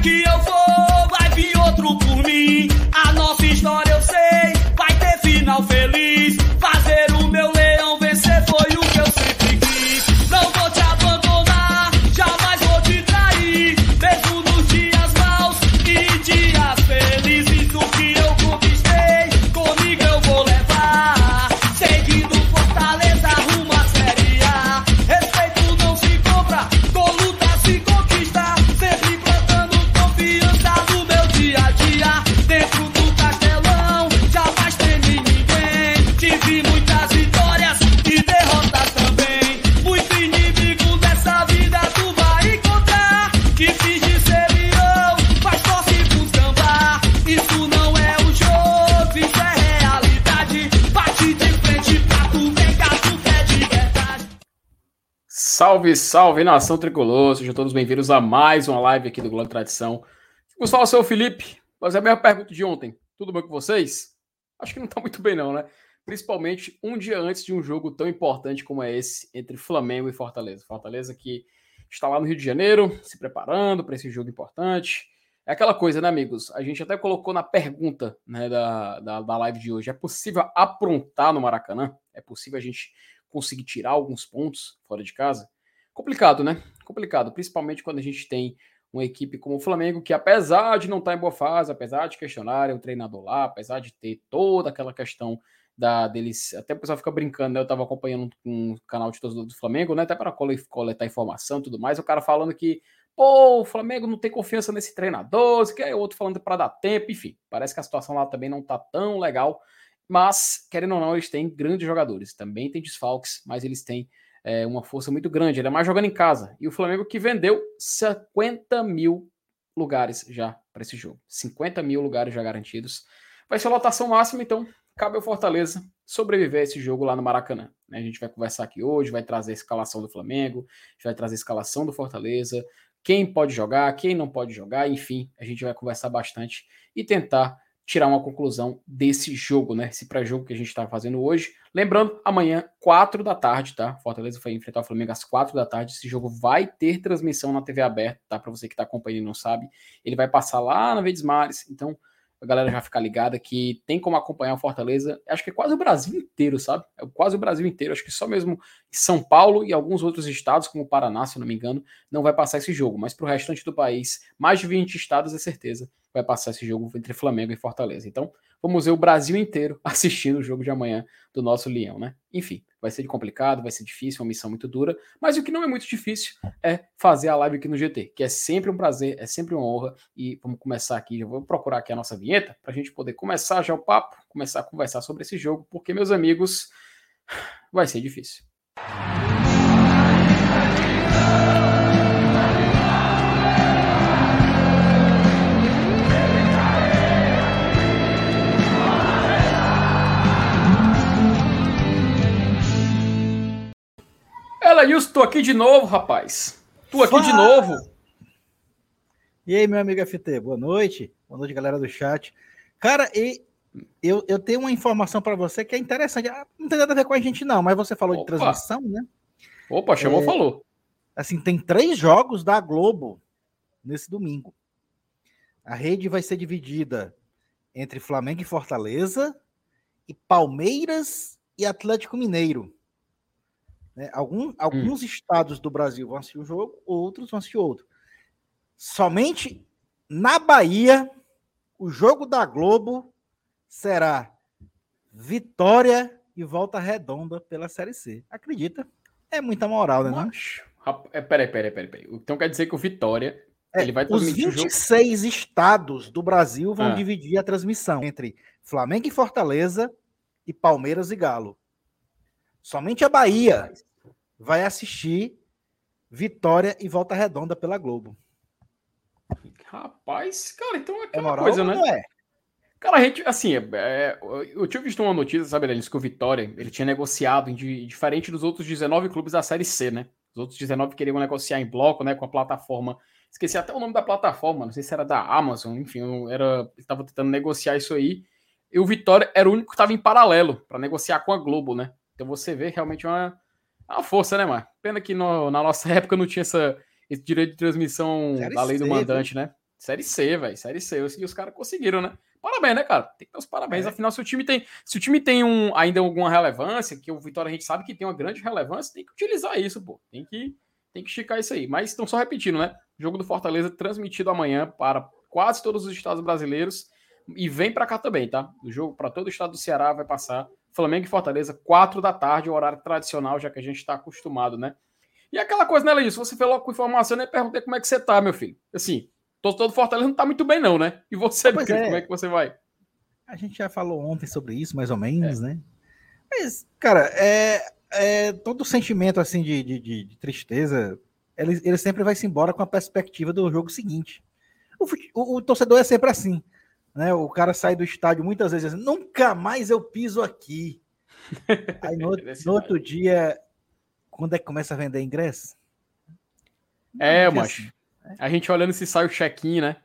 que eu for, Salve, salve, nação tricolor! Sejam todos bem-vindos a mais uma live aqui do Globo Tradição. Gustavo, sou o Felipe. Mas é a mesma pergunta de ontem. Tudo bem com vocês? Acho que não tá muito bem, não, né? Principalmente um dia antes de um jogo tão importante como é esse entre Flamengo e Fortaleza. Fortaleza que está lá no Rio de Janeiro, se preparando para esse jogo importante. É aquela coisa, né, amigos? A gente até colocou na pergunta né, da, da, da live de hoje: é possível aprontar no Maracanã? É possível a gente conseguir tirar alguns pontos fora de casa? Complicado, né? Complicado, principalmente quando a gente tem uma equipe como o Flamengo, que apesar de não estar em boa fase, apesar de questionarem o treinador lá, apesar de ter toda aquela questão da deles, até o pessoal fica brincando, né? Eu estava acompanhando um canal de torcedor do Flamengo, né? Até para coletar informação e tudo mais, o cara falando que, pô, o Flamengo não tem confiança nesse treinador, que é outro falando para dar tempo, enfim, parece que a situação lá também não tá tão legal, mas, querendo ou não, eles têm grandes jogadores, também tem desfalques, mas eles têm é, uma força muito grande, ainda mais jogando em casa. E o Flamengo que vendeu 50 mil lugares já para esse jogo. 50 mil lugares já garantidos. Vai ser a lotação máxima, então cabe ao Fortaleza sobreviver a esse jogo lá no Maracanã. né? A gente vai conversar aqui hoje, vai trazer a escalação do Flamengo, vai trazer a escalação do Fortaleza, quem pode jogar, quem não pode jogar, enfim, a gente vai conversar bastante e tentar tirar uma conclusão desse jogo, né? Esse pré-jogo que a gente está fazendo hoje. Lembrando, amanhã, 4 da tarde, tá? Fortaleza vai enfrentar o Flamengo às 4 da tarde. Esse jogo vai ter transmissão na TV aberta, tá? Para você que está acompanhando e não sabe. Ele vai passar lá na Verdes Mares, então a galera já ficar ligada que tem como acompanhar o Fortaleza. Acho que é quase o Brasil inteiro, sabe? É quase o Brasil inteiro. Acho que só mesmo São Paulo e alguns outros estados, como o Paraná, se não me engano, não vai passar esse jogo. Mas para o restante do país, mais de 20 estados, é certeza, vai passar esse jogo entre Flamengo e Fortaleza. Então, vamos ver o Brasil inteiro assistindo o jogo de amanhã do nosso Leão, né? Enfim, vai ser complicado, vai ser difícil, uma missão muito dura, mas o que não é muito difícil é fazer a live aqui no GT, que é sempre um prazer, é sempre uma honra. E vamos começar aqui, já vou procurar aqui a nossa vinheta para a gente poder começar já o papo, começar a conversar sobre esse jogo, porque, meus amigos, vai ser difícil. Ela, Wilson, tô aqui de novo, rapaz. Tô aqui de Fala! novo. E aí, meu amigo FT, boa noite. Boa noite, galera do chat. Cara, e eu, eu tenho uma informação para você que é interessante. Ah, Não tem nada a ver com a gente, não, mas você falou Opa. de transmissão, né? Opa, chamou, É. falou. Assim, tem três jogos da Globo nesse domingo. A rede vai ser dividida entre Flamengo e Fortaleza e Palmeiras e Atlético Mineiro. Né? Algum- alguns estados do Brasil vão assistir um jogo, outros vão assistir outro. Somente na Bahia, o jogo da Globo será Vitória e Volta Redonda pela Série C. Acredita? É muita moral, né? Não? É, Peraí, peraí, peraí, peraí. Então quer dizer que o Vitória É, ele vai Os transmitir o jogo. 26 estados do Brasil vão Ah. dividir a transmissão entre Flamengo e Fortaleza e Palmeiras e Galo. Somente a Bahia vai assistir Vitória e Volta Redonda pela Globo. Rapaz, cara, então é É aquela moral coisa, né? não é? Cara, a gente, assim, é, é, eu tinha visto uma notícia, sabe, Denis, que o Vitória, ele tinha negociado, diferente dos outros 19 clubes da Série C, né? Os outros 19 queriam negociar em bloco, né, com a plataforma. Esqueci até o nome da plataforma, não sei se era da Amazon, enfim, era, estava tentando negociar isso aí. E o Vitória era o único que estava em paralelo para negociar com a Globo, né? Então você vê realmente uma, uma força, né, Mar? Pena que no- na nossa época não tinha essa, esse direito de transmissão Série da lei do C, mandante, né? Série C, velho. Série C. E os caras conseguiram, né? Parabéns, né, cara? Tem que ter os parabéns. É. Afinal, se o time tem, se o time tem um, ainda alguma relevância, que o Vitória a gente sabe que tem uma grande relevância, tem que utilizar isso, pô. Tem que, tem que esticar isso aí. Mas estão só repetindo, né? Jogo do Fortaleza transmitido amanhã para quase todos os estados brasileiros e vem para cá também, tá? O jogo para todo o estado do Ceará vai passar Flamengo e Fortaleza, quatro da tarde, o horário tradicional, já que a gente está acostumado, né? E aquela coisa, né, Lenilson? Você falou com informação, né? Perguntei como é que você tá, meu filho. Assim, todo, Fortaleza não tá muito bem, não, né? E você, meu é. como é que você vai? A gente já falou ontem sobre isso, mais ou menos, é. né? Mas, cara, é, é todo sentimento assim de, de, de tristeza, ele, ele, sempre vai se embora com a perspectiva do jogo seguinte. O, o, o, torcedor é sempre assim, né? O cara sai do estádio muitas vezes nunca mais eu piso aqui. Aí no, no outro dia, quando é que começa a vender ingresso? É, mas assim, né? a gente olhando se sai o check-in, né?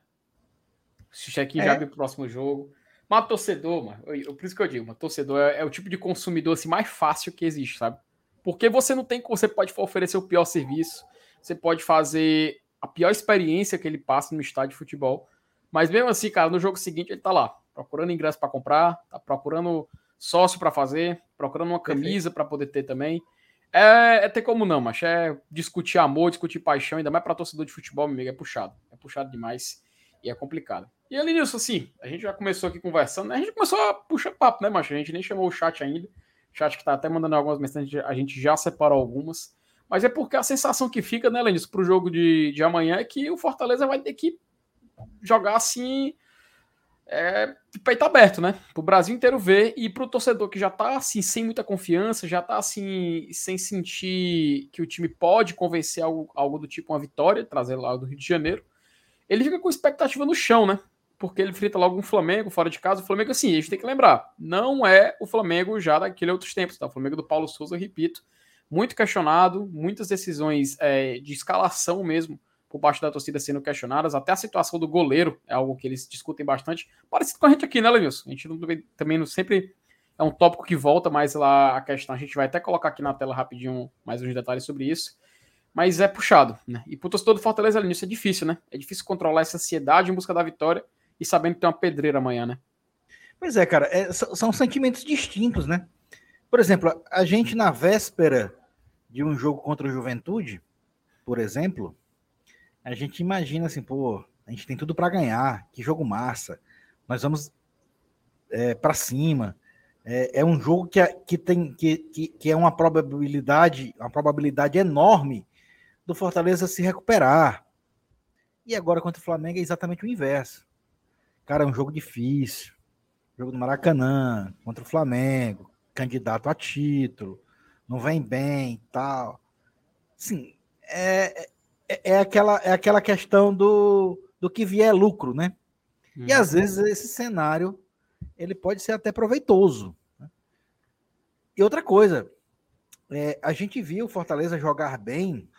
Se o check-in é. já vem pro próximo jogo. Mas torcedor, mano, eu, por isso que eu digo, mas torcedor é, é, o tipo de consumidor assim, mais fácil que existe, sabe? Porque você não tem, você pode oferecer o pior serviço, você pode fazer a pior experiência que ele passa no estádio de futebol, mas mesmo assim, cara, no jogo seguinte ele tá lá, procurando ingresso para comprar, tá procurando sócio para fazer, procurando uma camisa para poder ter também. É, é, ter como não, mas é discutir amor, discutir paixão, ainda mais para torcedor de futebol, meu amigo, é puxado. É puxado demais e é complicado. E ali assim, a gente já começou aqui conversando, né? A gente começou a puxar papo, né, macho? A gente nem chamou o chat ainda. O chat que tá até mandando algumas mensagens, a gente já separou algumas. Mas é porque a sensação que fica, né, Lenis, pro jogo de, de amanhã é que o Fortaleza vai ter que jogar assim. É, de peito aberto, né? Pro Brasil inteiro ver e pro torcedor que já tá assim, sem muita confiança, já tá assim, sem sentir que o time pode convencer algo, algo do tipo uma vitória, trazer lá do Rio de Janeiro, ele fica com expectativa no chão, né? porque ele frita logo um Flamengo fora de casa. O Flamengo, assim, a gente tem que lembrar, não é o Flamengo já daquele outros tempos, tá? O Flamengo do Paulo Souza, repito, muito questionado, muitas decisões é, de escalação mesmo por parte da torcida sendo questionadas, até a situação do goleiro é algo que eles discutem bastante, parecido com a gente aqui, né, Lewis? A gente não, também não sempre é um tópico que volta, mas lá a questão, a gente vai até colocar aqui na tela rapidinho mais uns detalhes sobre isso, mas é puxado, né? E pro torcedor do Fortaleza, nisso é difícil, né? É difícil controlar essa ansiedade em busca da vitória, e sabendo que tem uma pedreira amanhã, né? Pois é, cara, é, são sentimentos distintos, né? Por exemplo, a gente na véspera de um jogo contra o Juventude, por exemplo, a gente imagina assim, pô, a gente tem tudo para ganhar, que jogo massa, nós vamos é, para cima. É, é, um jogo que, que tem que, que, que é uma probabilidade, uma probabilidade enorme do Fortaleza se recuperar. E agora contra o Flamengo é exatamente o inverso. Cara, é um jogo difícil. Jogo do Maracanã, contra o Flamengo, candidato a título, não vem bem tal. Sim, é, é, é, aquela, é aquela questão do, do que vier lucro, né? Hum. E às uhum. vezes esse cenário ele pode ser até proveitoso. Né? E outra coisa, é, a gente viu o Fortaleza jogar bem,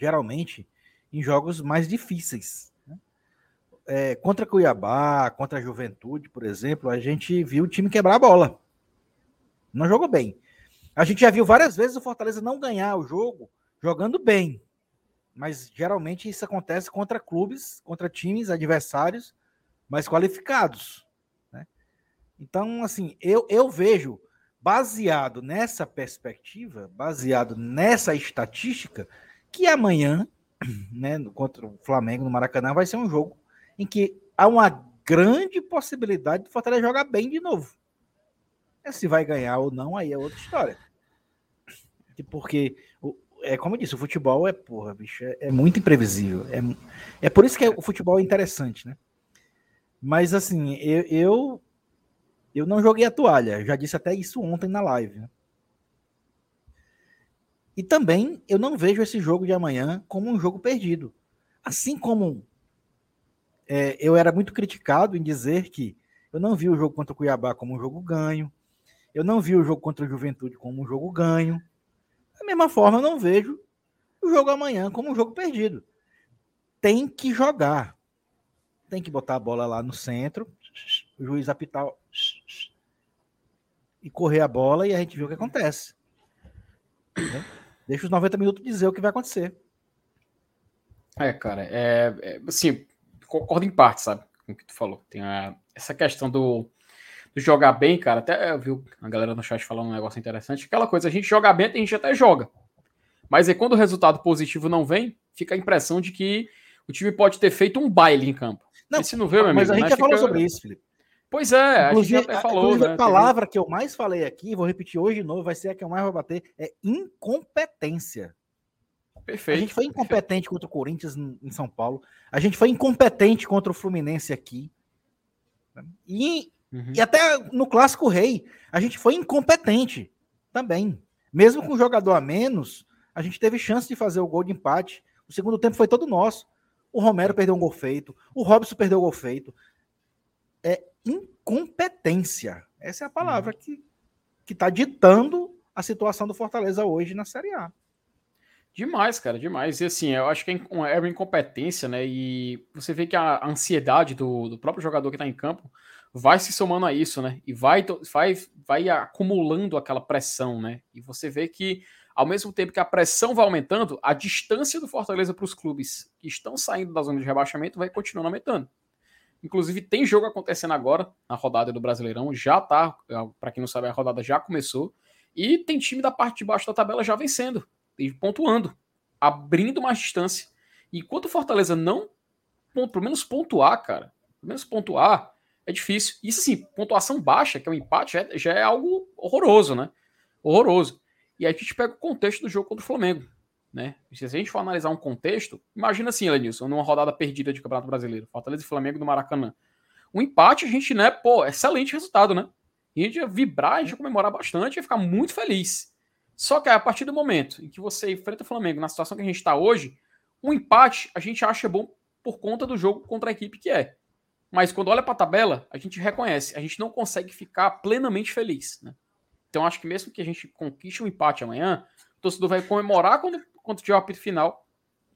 geralmente, em jogos mais difíceis é, contra Cuiabá, contra a Juventude, por exemplo, a gente viu o time quebrar a bola. Não jogou bem. A gente já viu várias vezes o Fortaleza não ganhar o jogo jogando bem. Mas geralmente isso acontece contra clubes, contra times adversários mais qualificados. Né? Então, assim, eu, eu vejo, baseado nessa perspectiva, baseado nessa estatística, que amanhã, né, contra o Flamengo no Maracanã, vai ser um jogo em que há uma grande possibilidade do Fortaleza jogar bem de novo. É, se vai ganhar ou não, aí é outra história. Porque, é como eu disse, o futebol é, porra, bicho, é, é muito imprevisível. É, é por isso que é, o futebol é interessante, né? Mas, assim, eu, eu, eu não joguei a toalha. Já disse até isso ontem na live. Né? E também eu não vejo esse jogo de amanhã como um jogo perdido. Assim como é, eu era muito criticado em dizer que eu não vi o jogo contra o Cuiabá como um jogo ganho, eu não vi o jogo contra o Juventude como um jogo ganho. Da mesma forma, eu não vejo o jogo amanhã como um jogo perdido. Tem que jogar. Tem que botar a bola lá no centro, o juiz apitar e correr a bola e a gente vê o que acontece. Deixa os 90 minutos dizer o que vai acontecer. É, cara, é, é assim, concordo em parte, sabe? Com o que tu falou. Tem a, essa questão do, do jogar bem, cara. Até eu vi a galera no chat falando um negócio interessante. Aquela coisa, a gente joga bem, a gente até joga. Mas aí quando o resultado positivo não vem, fica a impressão de que o time pode ter feito um baile em campo. Não, Esse não vê, meu amigo, mas a gente né? já fica... falou sobre isso, Felipe. Pois é, inclusive, a gente até falou. Né? A palavra que eu mais falei aqui, vou repetir hoje de novo, vai ser a que eu mais vou bater, é incompetência. Perfeito. A gente foi incompetente perfeito. contra o Corinthians em São Paulo. A gente foi incompetente contra o Fluminense aqui. E, uhum. e até no Clássico Rei, a gente foi incompetente também. Mesmo com um jogador a menos, a gente teve chance de fazer o gol de empate. O segundo tempo foi todo nosso. O Romero perdeu um gol feito. O Robson perdeu um gol feito. É incompetência. Essa é a palavra uhum. que está ditando a situação do Fortaleza hoje na Série A. Demais, cara, demais. E assim, eu acho que é, é uma incompetência, né? E você vê que a ansiedade do, do próprio jogador que está em campo vai se somando a isso, né? E vai, vai, vai acumulando aquela pressão, né? E você vê que, ao mesmo tempo que a pressão vai aumentando, a distância do Fortaleza para os clubes que estão saindo da zona de rebaixamento vai continuando aumentando. Inclusive, tem jogo acontecendo agora na rodada do Brasileirão, já tá, para quem não sabe, a rodada já começou. E tem time da parte de baixo da tabela já vencendo e pontuando, abrindo mais distância. Enquanto o Fortaleza não, pelo menos pontuar, cara, pelo menos pontuar, é difícil. Isso assim, pontuação baixa, que é um empate, já é, já é algo horroroso, né? Horroroso. E aí a gente pega o contexto do jogo contra o Flamengo, né? Se a gente for analisar um contexto, imagina assim, Lenilson, numa rodada perdida de Campeonato Brasileiro, Fortaleza e Flamengo no Maracanã. Um empate, a gente, né, pô, excelente resultado, né? A gente ia vibrar, a gente ia comemorar bastante, ia ficar muito feliz. Só que a partir do momento em que você enfrenta o Flamengo na situação que a gente está hoje, um empate a gente acha bom por conta do jogo contra a equipe que é. Mas quando olha para a tabela, a gente reconhece, a gente não consegue ficar plenamente feliz. Né? Então acho que mesmo que a gente conquiste um empate amanhã, o torcedor vai comemorar quando, quando tiver o apito final,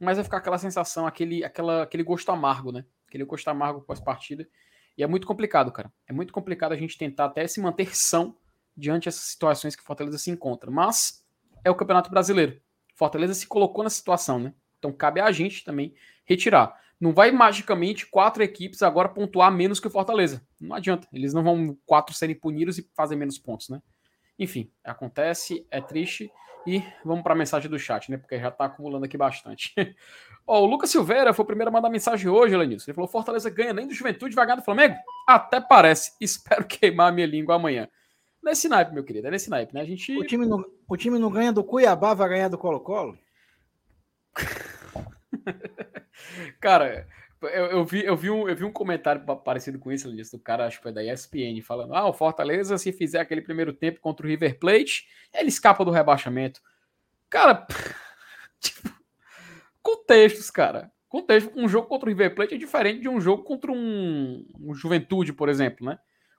mas vai ficar aquela sensação, aquele, aquela, aquele gosto amargo, né? Aquele gosto amargo pós-partida. E é muito complicado, cara. É muito complicado a gente tentar até se manter são diante dessas situações que Fortaleza se encontra. Mas é o Campeonato Brasileiro. Fortaleza se colocou na situação, né? Então cabe a gente também retirar. Não vai magicamente quatro equipes agora pontuar menos que o Fortaleza. Não adianta. Eles não vão quatro serem punidos e fazer menos pontos, né? Enfim, acontece, é triste. E vamos para a mensagem do chat, né? Porque já está acumulando aqui bastante. Ó, o Lucas Silveira foi o primeiro a mandar mensagem hoje, Lenilson. Ele falou: Fortaleza ganha nem do Juventude, vai ganhar do Flamengo? Até parece. Espero queimar minha língua amanhã. Nesse naipe, meu querido, é nesse naipe, né? A gente... o, time não, o time não ganha do Cuiabá, vai ganhar do Colo-Colo? Cara, eu, eu, vi, eu, vi um, eu vi um comentário parecido com isso, do cara, acho que foi da ESPN, falando: ah, o Fortaleza, se fizer aquele primeiro tempo contra o River Plate, ele escapa do rebaixamento. Cara, tipo, contextos, cara. Contexto, um jogo contra o River Plate é diferente de um jogo contra um, um Juventude, por exemplo, né?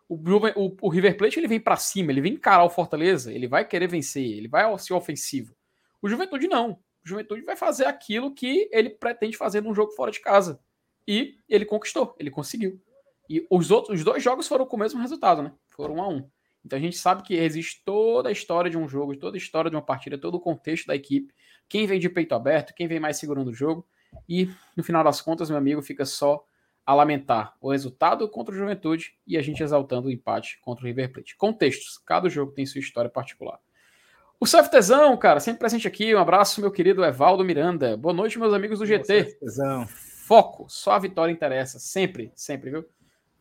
o, o, o River Plate ele vem para cima, ele vem encarar o Fortaleza, ele vai querer vencer, ele vai ser ofensivo. O Juventude não. Juventude vai fazer aquilo que ele pretende fazer num jogo fora de casa. E ele conquistou, ele conseguiu. E os outros os dois jogos foram com o mesmo resultado, né? Foram um a um. Então a gente sabe que existe toda a história de um jogo, toda a história de uma partida, todo o contexto da equipe, quem vem de peito aberto, quem vem mais segurando o jogo. E no final das contas, meu amigo, fica só a lamentar o resultado contra o Juventude e a gente exaltando o empate contra o River Plate. Contextos, cada jogo tem sua história particular. O CFTzão, cara, sempre presente aqui. Um abraço, meu querido Evaldo Miranda. Boa noite, meus amigos do GT. Foco, só a vitória interessa, sempre, sempre, viu?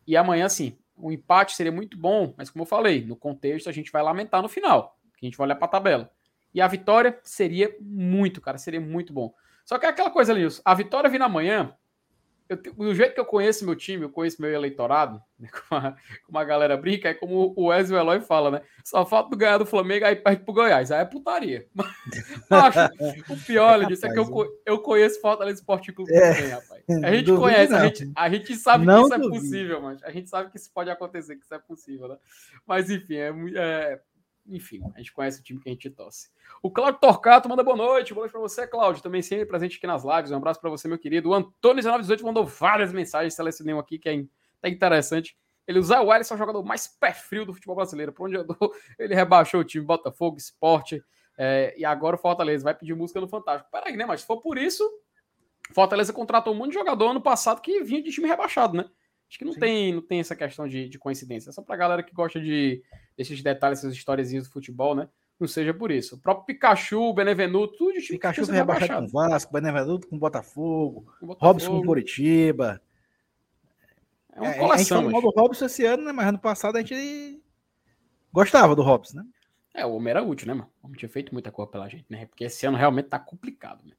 E amanhã, sim, o empate seria muito bom, mas como eu falei, no contexto a gente vai lamentar no final, que a gente vai olhar para a tabela. E a vitória seria muito, cara, seria muito bom. Só que é aquela coisa, Linus, a vitória vir amanhã eu, do jeito que eu conheço meu time, eu conheço meu eleitorado, né, como, a, como, a, galera brinca, é como o Wesley Eloy fala, né? Só falta ganhar do Flamengo, aí perde pro Goiás. Aí é putaria. Mas, o pior, disso é que eu, eu conheço Fortaleza Esporte Clube é, também, rapaz. A gente conhece, a gente, a gente sabe que isso é duvido. é possível, mas a gente sabe que isso pode acontecer, que isso é possível, né? Mas enfim, é, é enfim, a gente conhece o time que a gente torce. O Claudio Torcato manda boa noite. Boa noite para você, Claudio. Também sempre presente aqui nas lives. Um abraço para você, meu querido. O Antônio 1918 mandou várias mensagens. Selecionei um aqui que é tá interessante. Ele o Alisson, é o jogador mais pé frio do futebol brasileiro. Por onde eu dou, ele rebaixou o time Botafogo, Esporte. É, e agora o Fortaleza vai pedir música no Fantástico. Peraí, né? Mas se for por isso, Fortaleza contratou um monte de jogador ano passado que vinha de time rebaixado, né? Acho que não, tem, não tem essa questão de, de coincidência. É só pra galera que gosta de desses detalhes, essas histórias do futebol, né? Não seja por isso. O próprio Pikachu, Benevenuto, tudo de time Pikachu foi rebaixado com Vasco, Benevenuto com Botafogo, com Botafogo. Robson com Curitiba. É uma coleção. É, a gente falou do Robson esse ano, né? Mas ano passado a gente gostava do Robson, né? É, o homem era útil, né, mano? O homem tinha feito muita coisa pela gente, né? Porque esse ano realmente tá complicado, né?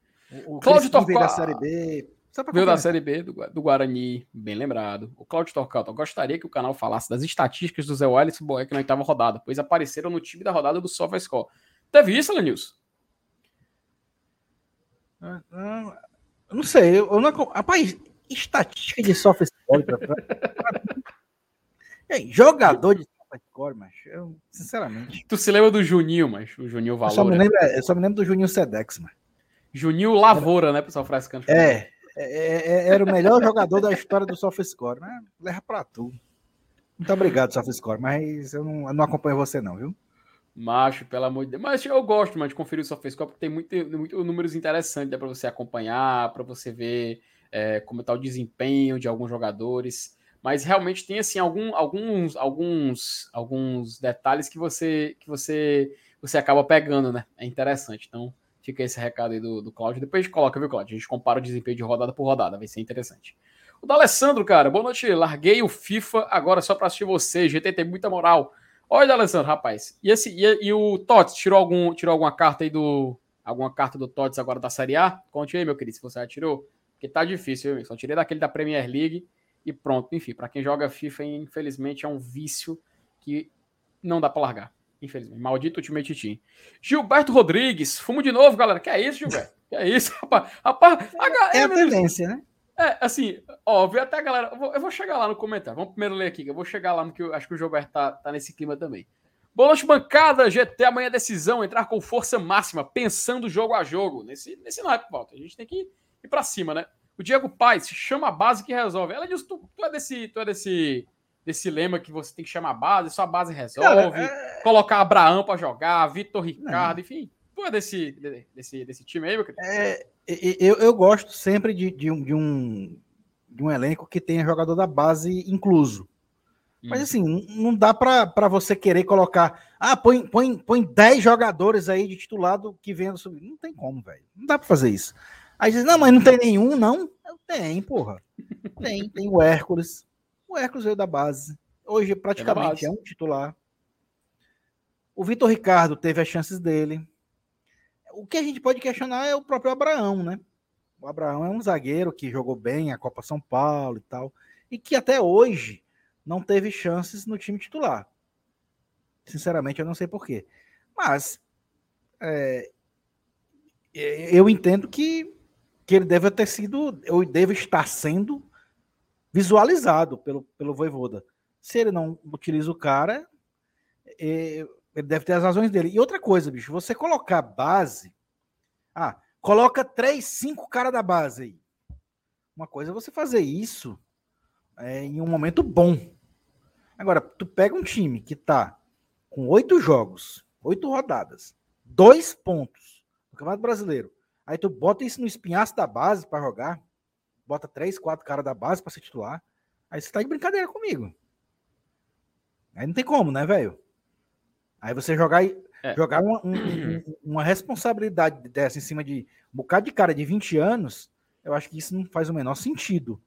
O, o Cláudio Torquato. da Série B. Veio da Série B do, do, Guarani, bem lembrado. O Cláudio Torquato, gostaria que o canal falasse das estatísticas do Zé Wallace Boeck na oitava rodada, pois apareceram no time da rodada do SofaScore. Teve isso, Lenilson? Ah, ah, não sei, eu não. Rapaz, estatística de SofaScore. jogador de SofaScore, mas eu, sinceramente. Tu se lembra do Juninho, mas o Juninho Valor. Eu só me lembro, eu só me lembro do Juninho Sedex, mas. Juninho Lavoura, né, pessoal frescando. É, é, é, é, era o melhor jogador da história do SofaScore, né? Leva pra tu. Muito obrigado, SofaScore, mas eu não, eu não acompanho você não, viu? Macho, pelo amor de Deus. Mas eu gosto mas, de conferir o SofaScore porque tem muito, muito números interessantes para você acompanhar, para você ver é, como está o desempenho de alguns jogadores. Mas realmente tem assim algum, alguns, alguns, alguns detalhes que você que você você acaba pegando, né? É interessante. Então, Fica esse recado aí do, do Cláudio. Depois a gente coloca, viu, Cláudio? A gente compara o desempenho de rodada por rodada, vai ser interessante. O da Alessandro, cara, boa noite. Larguei o FIFA agora só para assistir você. GT tem muita moral. Olha, Alessandro, rapaz. E, esse, e, e o Tots tirou, algum, tirou alguma carta aí do. Alguma carta do Tots agora da Série A? Conte aí, meu querido, se você já tirou. Porque tá difícil, viu? Só tirei daquele da Premier League e pronto. Enfim, para quem joga FIFA, infelizmente é um vício que não dá para largar. Infelizmente. Maldito Ultimate Team. Gilberto Rodrigues. Fumo de novo, galera. Que é isso, Gilberto? Que é isso, rapaz? rapaz a, é a tendência, né? É, assim, óbvio, até a galera. Eu vou, eu vou, chegar lá no comentário. Vamos primeiro ler aqui, que eu vou chegar lá no que eu acho que o Gilberto tá, tá nesse clima também. Boa noite, bancada. GT amanhã é decisão, entrar com força máxima, pensando jogo a jogo. Nesse, nesse naipe, volta. A gente tem que ir pra cima, né? O Diego Paz, chama a base que resolve. Ela diz: tu, tu é desse. Tu é desse desse lema que você tem que chamar a base, só a base resolve, é... colocar Abraão para jogar, Vitor Ricardo, Não. enfim. Tu é desse, desse, desse time aí, meu querido? É, eu, eu gosto sempre de, de, um, de, um, de um elenco que tenha jogador da base incluso. Mas hum. assim, não dá para você querer colocar. Ah, põe, põe, põe 10 jogadores aí de titulado que venham subir. Não tem como, velho. Não dá para fazer isso. Aí diz, não, mas não tem nenhum, não? Tem, porra. Tem, tem o Hércules, o Hércules veio da base. Hoje praticamente é, é um titular. O Vitor Ricardo teve as chances dele. O que a gente pode questionar é o próprio Abraão, né? O Abraão é um zagueiro que jogou bem a Copa São Paulo e tal, e que até hoje não teve chances no time titular. Sinceramente, eu não sei porquê. Mas é, eu entendo que, que ele deve ter sido, ou deve estar sendo visualizado pelo, pelo Voivoda. Se ele não utiliza o cara, é, ele deve ter as razões dele. E outra coisa, bicho, você colocar base. Ah, coloca três, cinco caras da base aí. Uma coisa é você fazer isso é, em um momento bom. Agora, tu pega um time que tá com oito jogos, oito rodadas, dois pontos no Campeonato Brasileiro. Aí tu bota isso no espinhaço da base para jogar bota três, quatro caras da base para ser titular. Aí você tá de brincadeira comigo. Aí não tem como, né, velho? Aí você jogar, é. jogar uma, um, uma responsabilidade dessa em cima de um bocado de cara de 20 anos, eu acho que isso não faz o menor sentido.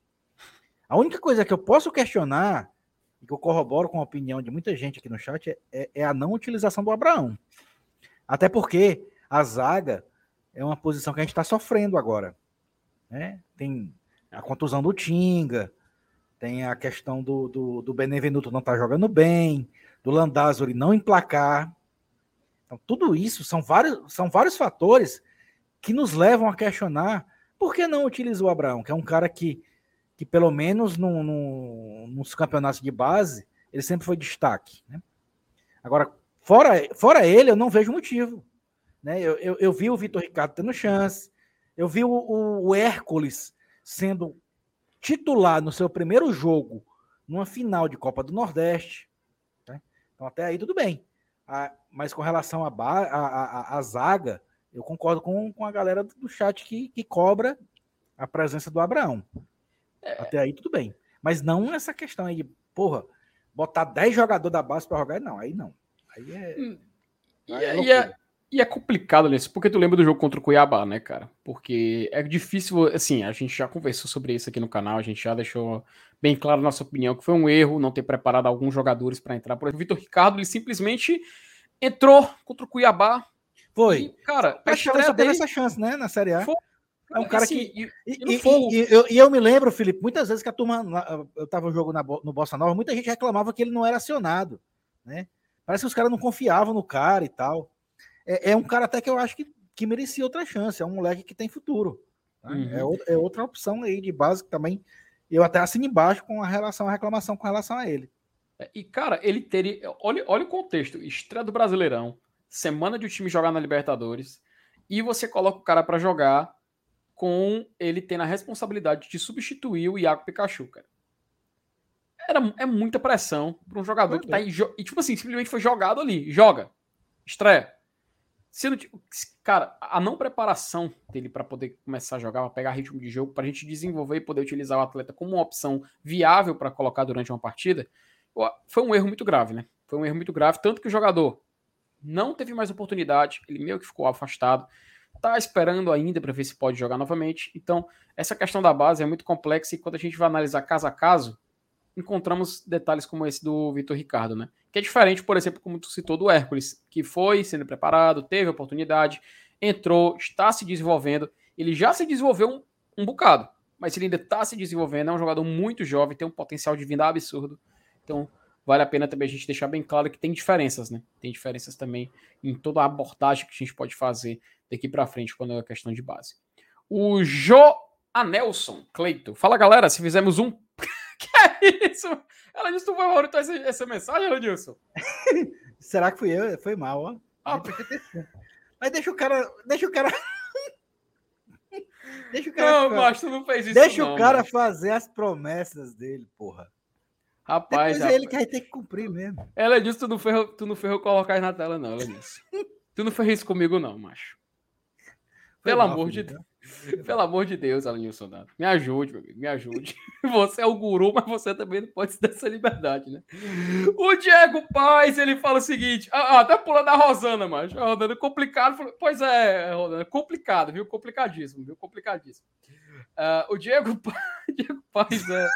A única coisa que eu posso questionar, e que eu corroboro com a opinião de muita gente aqui no chat, é, é, é a não utilização do Abraão. Até porque a zaga é uma posição que a gente está sofrendo agora. Né? Tem a contusão do Tinga, tem a questão do, do, do Benevenuto não estar tá jogando bem, do Landázuri não emplacar. Então, tudo isso são vários, são vários fatores que nos levam a questionar por que não utilizou o Abraão, que é um cara que, que pelo menos no, no, nos campeonatos de base, ele sempre foi destaque. Né? Agora, fora, fora ele, eu não vejo motivo. Né? Eu, eu, eu vi o Vitor Ricardo tendo chance, eu vi o, o, o Hércules sendo titular no seu primeiro jogo numa final de Copa do Nordeste. Né? Então, até aí tudo bem. Ah, mas com relação à a, a, a, zaga, eu concordo com, com a galera do chat que, que cobra a presença do Abraão. É. Até aí tudo bem. Mas não essa questão aí de, porra, botar 10 jogadores da base para jogar, não. Aí não. Aí é. Hum. Aí é, e, é, e, é, complicado nisso, porque tu lembra do jogo contra o Cuiabá, né, cara? Porque é difícil, assim, a gente já conversou sobre isso aqui no canal, a gente já deixou bem claro nossa opinião que foi um erro não ter preparado alguns jogadores para entrar. Por exemplo, o Vitor Ricardo, ele simplesmente entrou contra o Cuiabá. Foi. E, cara, a estreia dele... teve essa chance, né, na Série A. Foi. É um cara assim, que. E, e, e, eu, e, eu, me lembro, Felipe, muitas vezes que a turma. Eu tava no jogo na, no Bossa Nova, muita gente reclamava que ele não era acionado. Né? Parece que os caras não confiavam no cara e tal. É, é, um cara até que eu acho que, que merecia outra chance. É um moleque que tem futuro. Tá? Uhum. É, é, outra opção aí de base que também eu até assino embaixo com a relação, a reclamação com relação a ele. É, e, cara, ele teria. Olha, olha o contexto: estreia do Brasileirão, semana de o time jogar na Libertadores, e você coloca o cara para jogar com ele tendo a responsabilidade de substituir o Iago Pikachu, cara. Era, é muita pressão para um jogador que tá aí. E, tipo assim, simplesmente foi jogado ali. Joga. Estreia. Se não, cara, a não preparação dele para poder começar a jogar, para pegar ritmo de jogo, para a gente desenvolver e poder utilizar o atleta como uma opção viável para colocar durante uma partida, foi um erro muito grave, né? Foi um erro muito grave, tanto que o jogador não teve mais oportunidade, ele meio que ficou afastado, tá esperando ainda para ver se pode jogar novamente. Então, essa questão da base é muito complexa e quando a gente vai analisar caso a caso, encontramos detalhes como esse do Vitor Ricardo, né? Que é diferente, por exemplo, como tu citou do Hércules, que foi sendo preparado, teve oportunidade, entrou, está se desenvolvendo. Ele já se desenvolveu um, um bocado, mas ele ainda está se desenvolvendo. É um jogador muito jovem, tem um potencial de vinda absurdo. Então, vale a pena também a gente deixar bem claro que tem diferenças, né? Tem diferenças também em toda a abordagem que a gente pode fazer daqui para frente quando é questão de base. O Jo Anelson Cleito. Fala galera, se fizemos um que é isso? Ela disse que tu foi monitorar essa, essa mensagem, Elenilson? Será que fui eu? Foi mal, ó. Ah, Mas deixa o cara. Deixa o cara. deixa o cara. Não, mas tu não fez isso. Deixa não, o cara fazer as promessas dele, porra. Rapaz, Depois é ele que vai ter que cumprir mesmo. Ela disse tu não ferrou, tu não ferrou colocar na tela, não, ela disse. tu não fez isso comigo, não, macho. Pelo mal, amor de Deus. Pelo amor de Deus, Alanil Soldado. Me ajude, meu amigo, me ajude. Você é o guru, mas você também não pode se dar essa liberdade, né? O Diego Paz, ele fala o seguinte: ah, ah tá pulando a Rosana, mas a Rosana, complicado. Pois é, Rosana, complicado, viu? Complicadíssimo, viu? Complicadíssimo. Uh, o Diego, Diego Paz é.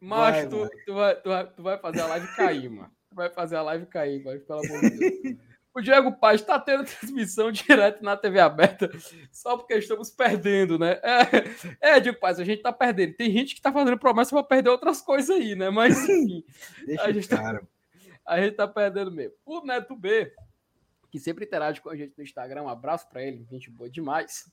Mas tu, tu, vai, tu, vai, tu vai fazer a live cair, mano vai fazer a live cair, mas pelo amor de Deus. O Diego Paz está tendo transmissão direto na TV aberta só porque estamos perdendo, né? É, é Diego Paz, a gente está perdendo. Tem gente que está fazendo promessa para perder outras coisas aí, né? Mas enfim, a gente está a gente tá perdendo mesmo. O Neto B, que sempre interage com a gente no Instagram, um abraço para ele, gente boa demais.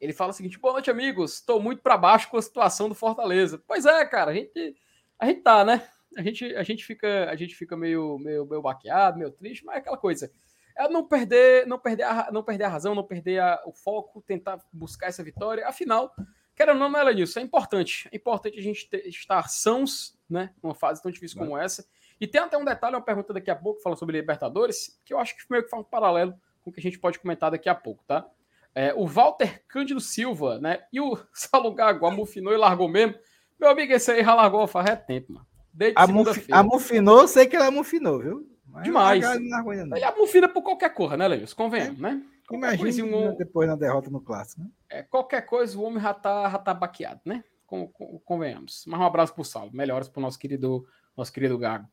Ele fala o seguinte: boa noite, amigos. Estou muito para baixo com a situação do Fortaleza. Pois é, cara, a gente, a gente tá, né? A gente, a gente fica, a gente fica meio, meio, meio baqueado, meio triste, mas é aquela coisa. É não perder, não perder a, não perder a razão, não perder a, o foco, tentar buscar essa vitória. Afinal, quero não, não é nisso, é importante. É importante a gente ter, estar sãos, né, numa fase tão difícil como essa. E tem até um detalhe, uma pergunta daqui a pouco, fala sobre Libertadores, que eu acho que meio que faz um paralelo com o que a gente pode comentar daqui a pouco, tá? É, o Walter Cândido Silva, né, e o Salugago amufinou e largou mesmo. Meu amigo, esse aí já largou faz é tempo, mano. Desde a Amufinou, sei que ela amufinou, viu? Mas Demais. Não Ele amufina por qualquer coisa, né, Leilson? Convenhamos, é. né? Imagina um... depois na derrota no clássico, né? É, qualquer coisa, o homem já tá, já tá baqueado, né? Com, com, convenhamos. Mas um abraço pro Saulo. Melhoras pro nosso querido, nosso querido Gago.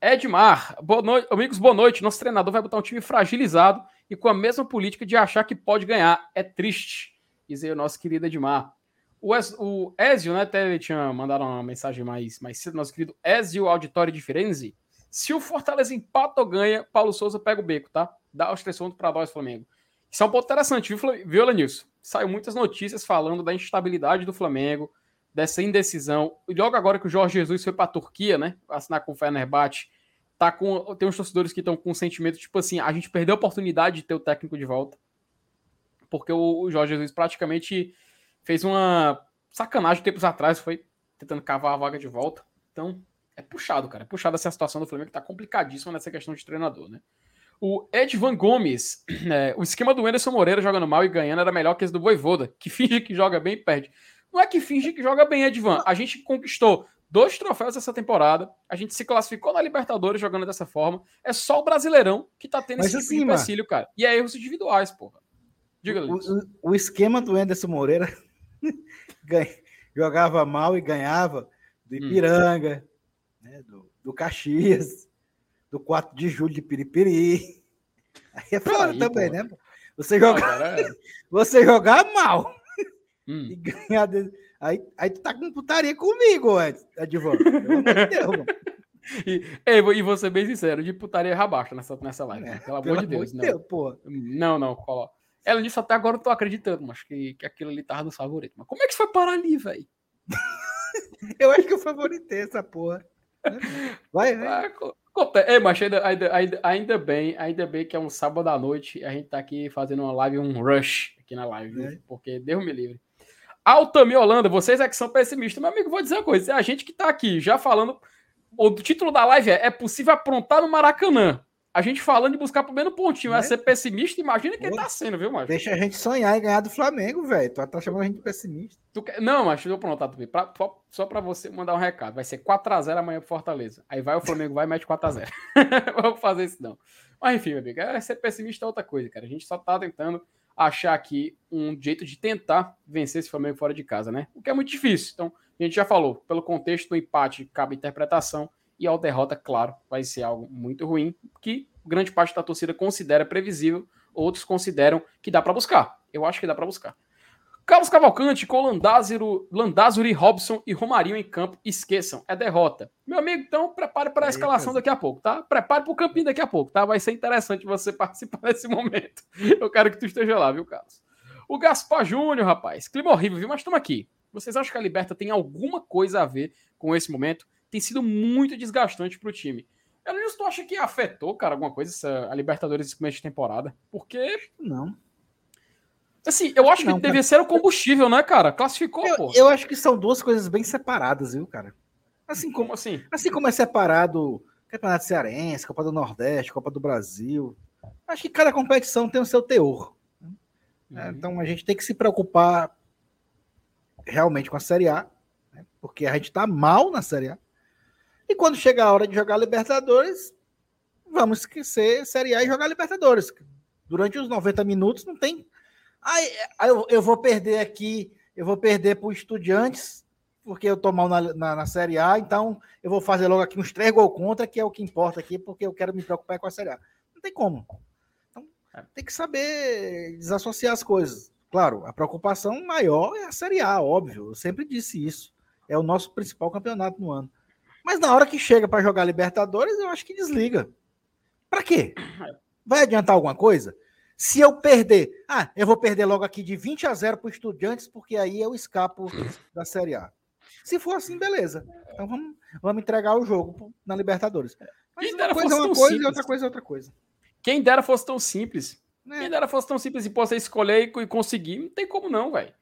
Edmar, boa noite, amigos, boa noite. Nosso treinador vai botar um time fragilizado e com a mesma política de achar que pode ganhar. É triste, diz aí o nosso querido Edmar. O, Ezio, né? Até tinha mandado uma mensagem mais, mais cedo, nosso querido Ezio Auditório de Firenze. Se o Fortaleza empata ou ganha, Paulo Souza pega o beco, tá? Dá os três pontos para nós, Flamengo. Isso é um ponto interessante, viu, viu? Saiu muitas notícias falando da instabilidade do Flamengo, dessa indecisão. Logo agora que o Jorge Jesus foi para a Turquia, né? Assinar com o Fenerbahçe, tá com, tem uns torcedores que estão com um sentimento tipo assim: a gente perdeu a oportunidade de ter o técnico de volta. Porque o Jorge Jesus praticamente fez uma sacanagem tempos atrás, foi tentando cavar a vaga de volta. Então, é puxado, cara. É puxado essa situação do Flamengo, que tá complicadíssima nessa questão de treinador, né? O Edvan Gomes, é, o esquema do Anderson Moreira jogando mal e ganhando era melhor que esse do Voivoda, que finge que joga bem e perde. Não é que finge que joga bem, Edvan. A gente conquistou dois troféus essa temporada. A gente se classificou na Libertadores jogando dessa forma. É só o Brasileirão que tá tendo Mas esse assim, tipo de empecilho, cara. E é erros individuais, porra. Diga, O, o- o esquema do Anderson Moreira jogava mal e ganhava do Hum. Ipiranga, né, do, do Caxias, do 4 de julho de Piripiri. Aí é fora Aí, também, pô. né? Você jogar, cara, é- você jogar mal Hum. e ganhar. de- Aí, aí tu tá com putaria comigo, Edvan. Pelo amor de Deus, mano. E, e vou ser bem sincero, de putaria rabaixo nessa, nessa live. É? Pelo amor de Deus, não. Deus. Não, não, colo. Ela disse até agora eu tô acreditando, mas que, que aquilo ali tava no favorito. Mas como é que isso foi parar ali, velho? Eu acho que eu favoritei essa porra. Vai, vai. É, mas ainda, ainda, ainda, ainda bem, ainda bem que é um sábado à noite e a gente tá aqui fazendo uma live, um rush aqui na live? É. porque Deus me livre. Altami Holanda, vocês é que são pessimistas. Meu amigo, vou dizer uma coisa: é a gente que tá aqui já falando. O título da live é É possível aprontar no Maracanã. A gente falando de buscar primeiro pontinho. É É. ser pessimista, imagina quem tá sendo, viu, macho? Deixa a gente sonhar e ganhar do Flamengo, velho. Tu tá chamando a gente de pessimista. Tu quer- Não, deixa eu prontar também. Pra- só- só pra você mandar um recado. Vai ser 4x0 amanhã pro Fortaleza. Aí vai o Flamengo, vai e mete 4x0. Vamos fazer isso não. Mas enfim, meu amigo, é ser pessimista é outra coisa, cara. A gente só tá tentando achar aqui um jeito de tentar vencer esse Flamengo fora de casa, né? O que é muito difícil. Então, a gente já falou, pelo contexto do empate cabe interpretação e a derrota, claro, vai ser algo muito ruim, que grande parte da torcida considera previsível, outros consideram que dá pra buscar. Eu acho que dá pra buscar. Carlos Cavalcante, com Landázuri, Landázuri, Robson e Romarinho em campo, esqueçam, é derrota. Meu amigo, então prepare para a Aí, escalação daqui a pouco, tá? Prepare para o campinho daqui a pouco, tá? Vai ser interessante você participar desse momento. Eu quero que tu esteja lá, viu, Carlos? O Gaspar Júnior, rapaz, clima horrível, viu? Mas estamos aqui. Vocês acham que a Liberta tem alguma coisa a ver com esse momento? Tem sido muito desgastante para o time. Elenilson, tu acha que afetou, cara, alguma coisa essa, a Libertadores esse começo de temporada? Porque Não. Assim, eu acho que Não, devia ser o combustível, né, cara? Classificou, Eu, pô. eu acho que são duas coisas bem separadas, viu, cara? Assim como, Como assim? assim como é separado Campeonato Cearense, Copa do Nordeste, Copa do Brasil. Acho que cada competição tem o seu teor. né? Uhum. Então a gente tem que se preocupar realmente com a Série A, né? porque a gente tá mal na Série A. E quando chega a hora de jogar Libertadores, vamos esquecer Série A e jogar Libertadores. Durante os 90 minutos não tem. Aí, aí eu, eu vou perder aqui, eu vou perder para o Estudiantes, porque eu tô mal na, na, na Série A, então eu vou fazer logo aqui uns três gols contra, que é o que importa aqui, porque eu quero me preocupar com a Série A. Não tem como. Então, tem que saber desassociar as coisas. Claro, a preocupação maior é a Série A, óbvio. Eu sempre disse isso. É o nosso principal campeonato no ano. Mas na hora que chega para jogar Libertadores, eu acho que desliga. Para quê? Vai adiantar alguma coisa? Se eu perder, ah, eu vou perder logo aqui de 20 a 0 para Estudiantes, porque aí eu escapo da Série A. Se for assim, beleza. Então vamos, vamos entregar o jogo na Libertadores. Mas Quem uma dera coisa é fosse uma coisa e simples. outra coisa é outra coisa. Quem dera fosse tão simples. né? Quem dera fosse tão simples e possa escolher e conseguir. Não tem como não, velho.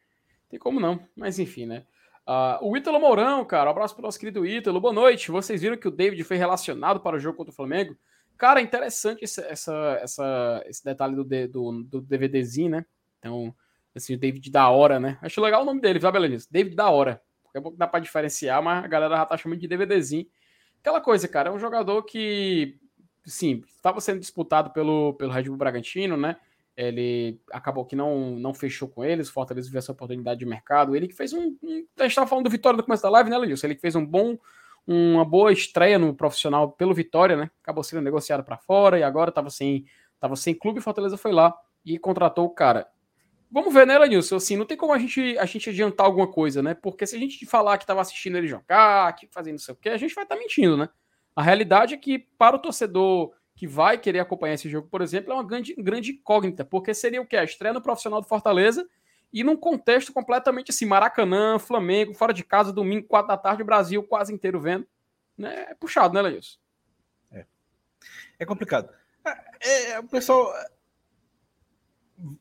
Tem como não. Mas enfim, né? Ah, o Ítalo Mourão, cara, um abraço pro nosso querido Ítalo. Boa noite. Vocês viram que o David foi relacionado para o jogo contra o Flamengo? Cara, interessante esse, essa, essa, esse detalhe do, do, do DVDzinho, né? Então, assim, o David da hora, né? Acho legal o nome dele, sabe, Belenis? David da hora. Daqui a pouco dá pra diferenciar, mas a galera já tá chamando de DVDzinho. Aquela coisa, cara, é um jogador que, sim, estava sendo disputado pelo, pelo Red Bull Bragantino, né? Ele acabou que não, não fechou com eles, o Fortaleza viu essa oportunidade de mercado. Ele que fez um. a gente estava falando do Vitória no começo da live, né, Lenilson? Ele que fez um bom, uma boa estreia no profissional pelo Vitória, né? Acabou sendo negociado para fora e agora estava sem, tava sem clube. Fortaleza foi lá e contratou o cara. Vamos ver, né, Lenilson? Assim, não tem como a gente, a gente adiantar alguma coisa, né? Porque se a gente falar que estava assistindo ele jogar, que fazendo não sei o quê, a gente vai estar tá mentindo, né? A realidade é que para o torcedor que vai querer acompanhar esse jogo, por exemplo, é uma grande, grande incógnita, porque seria o quê? A estreia no profissional do Fortaleza e num contexto completamente assim, Maracanã, Flamengo, fora de casa, domingo, quatro da tarde, o Brasil quase inteiro vendo. Né? É puxado, né, Leilson? É complicado. É, é, o pessoal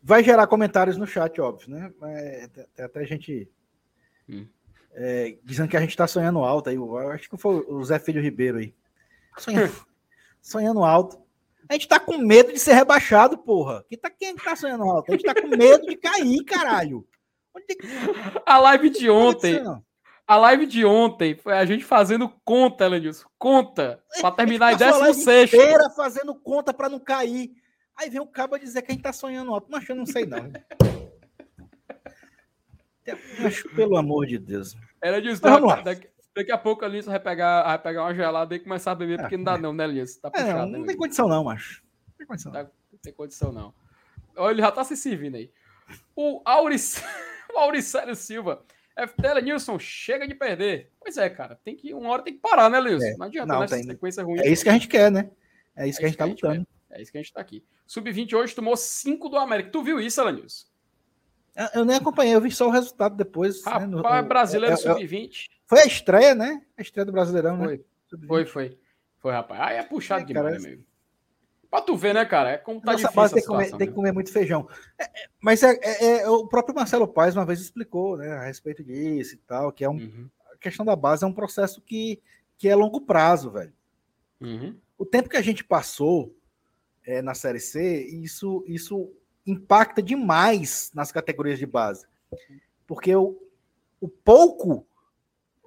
vai gerar comentários no chat, óbvio, né? Mas tem- até gente Hum. é, dizendo que a gente está sonhando alto aí. Eu acho que foi o Zé Filho Ribeiro aí. Sonhando, sonhando alto. A gente tá com medo de ser rebaixado, porra. Que tá, quem tá sonhando alto? A gente tá com medo de cair, caralho. Onde... A live de ontem. A live de ontem foi a gente fazendo conta, Elenilson. Conta. Pra terminar em 16. inteira fazendo conta pra não cair. Aí vem o cabo dizer que a gente tá sonhando alto. Mas eu não sei, não. Mas, pelo amor de Deus. Era disso. Daqui, daqui, a pouco a Linson vai pegar, vai pegar uma gelada e começar a beber, porque não dá, não, né, Linson? Tá puxado, é, não, não né, tem condição, não, macho. Não tem condição. Tá, não tem condição, não. Olha, ele já tá se servindo aí. O Auris, o Auricélio Silva. FTL Nilson, chega de perder. Pois é, cara. Tem que, uma hora tem que parar, né, Lilson? É, não adianta, não, né? Tem... Sequência ruim. É isso que a gente quer, né? É isso é que a gente tá lutando. É isso que a gente tá aqui. Sub-20 hoje tomou 5 do América. Tu viu isso, Alanilson? Eu nem acompanhei, eu vi só o resultado depois. Rapaz, né, no, brasileiro é, sub-20. Foi a estreia, né? A estreia do Brasileirão, foi. né? Foi, foi. Foi, rapaz. Aí é puxado é, demais, cara, mesmo. Pra tu ver, né, cara? É como tá Nossa difícil tem que, comer, tem que comer muito feijão. É, é mas é, é, é, o próprio Marcelo Paes uma vez explicou, né, a respeito disso e tal, que é um, uhum. a questão da base é um processo que, que é longo prazo, velho. Uhum. O tempo que a gente passou é, na Série C, isso, isso impacta demais nas categorias de base. Porque o, o pouco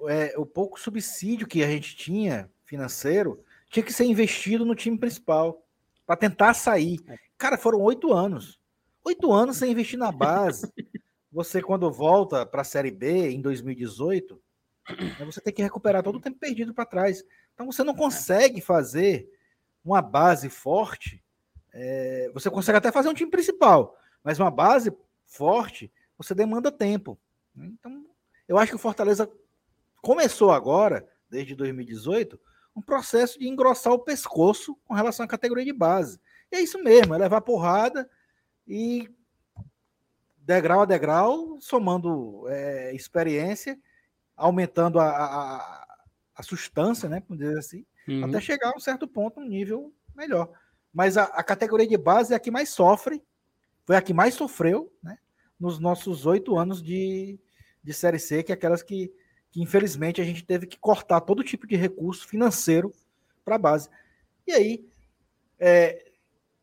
é, o pouco subsídio que a gente tinha financeiro tinha que ser investido no time principal para tentar sair. É. Cara, foram oito anos. Oito anos sem investir na base. Você, quando volta para a Série B em 2018, né, você tem que recuperar todo o tempo perdido para trás. Então você não consegue fazer uma base forte é, você consegue até fazer um time principal, mas uma base forte, você demanda tempo. Né? Então, eu acho que o Fortaleza começou agora, desde 2018, um processo de engrossar o pescoço com relação à categoria de base. E é isso mesmo, é levar porrada e degrau a degrau, somando é, experiência, aumentando a, a, a sustância, né, por dizer assim, uhum. até chegar a um certo ponto, um nível melhor mas a, a, categoria de base é a que mais sofre, foi a que mais sofreu, né? Nos nossos oito anos de, de Série C, que é aquelas que, que, infelizmente, a gente teve que cortar todo tipo de recurso financeiro para a base. E aí, é,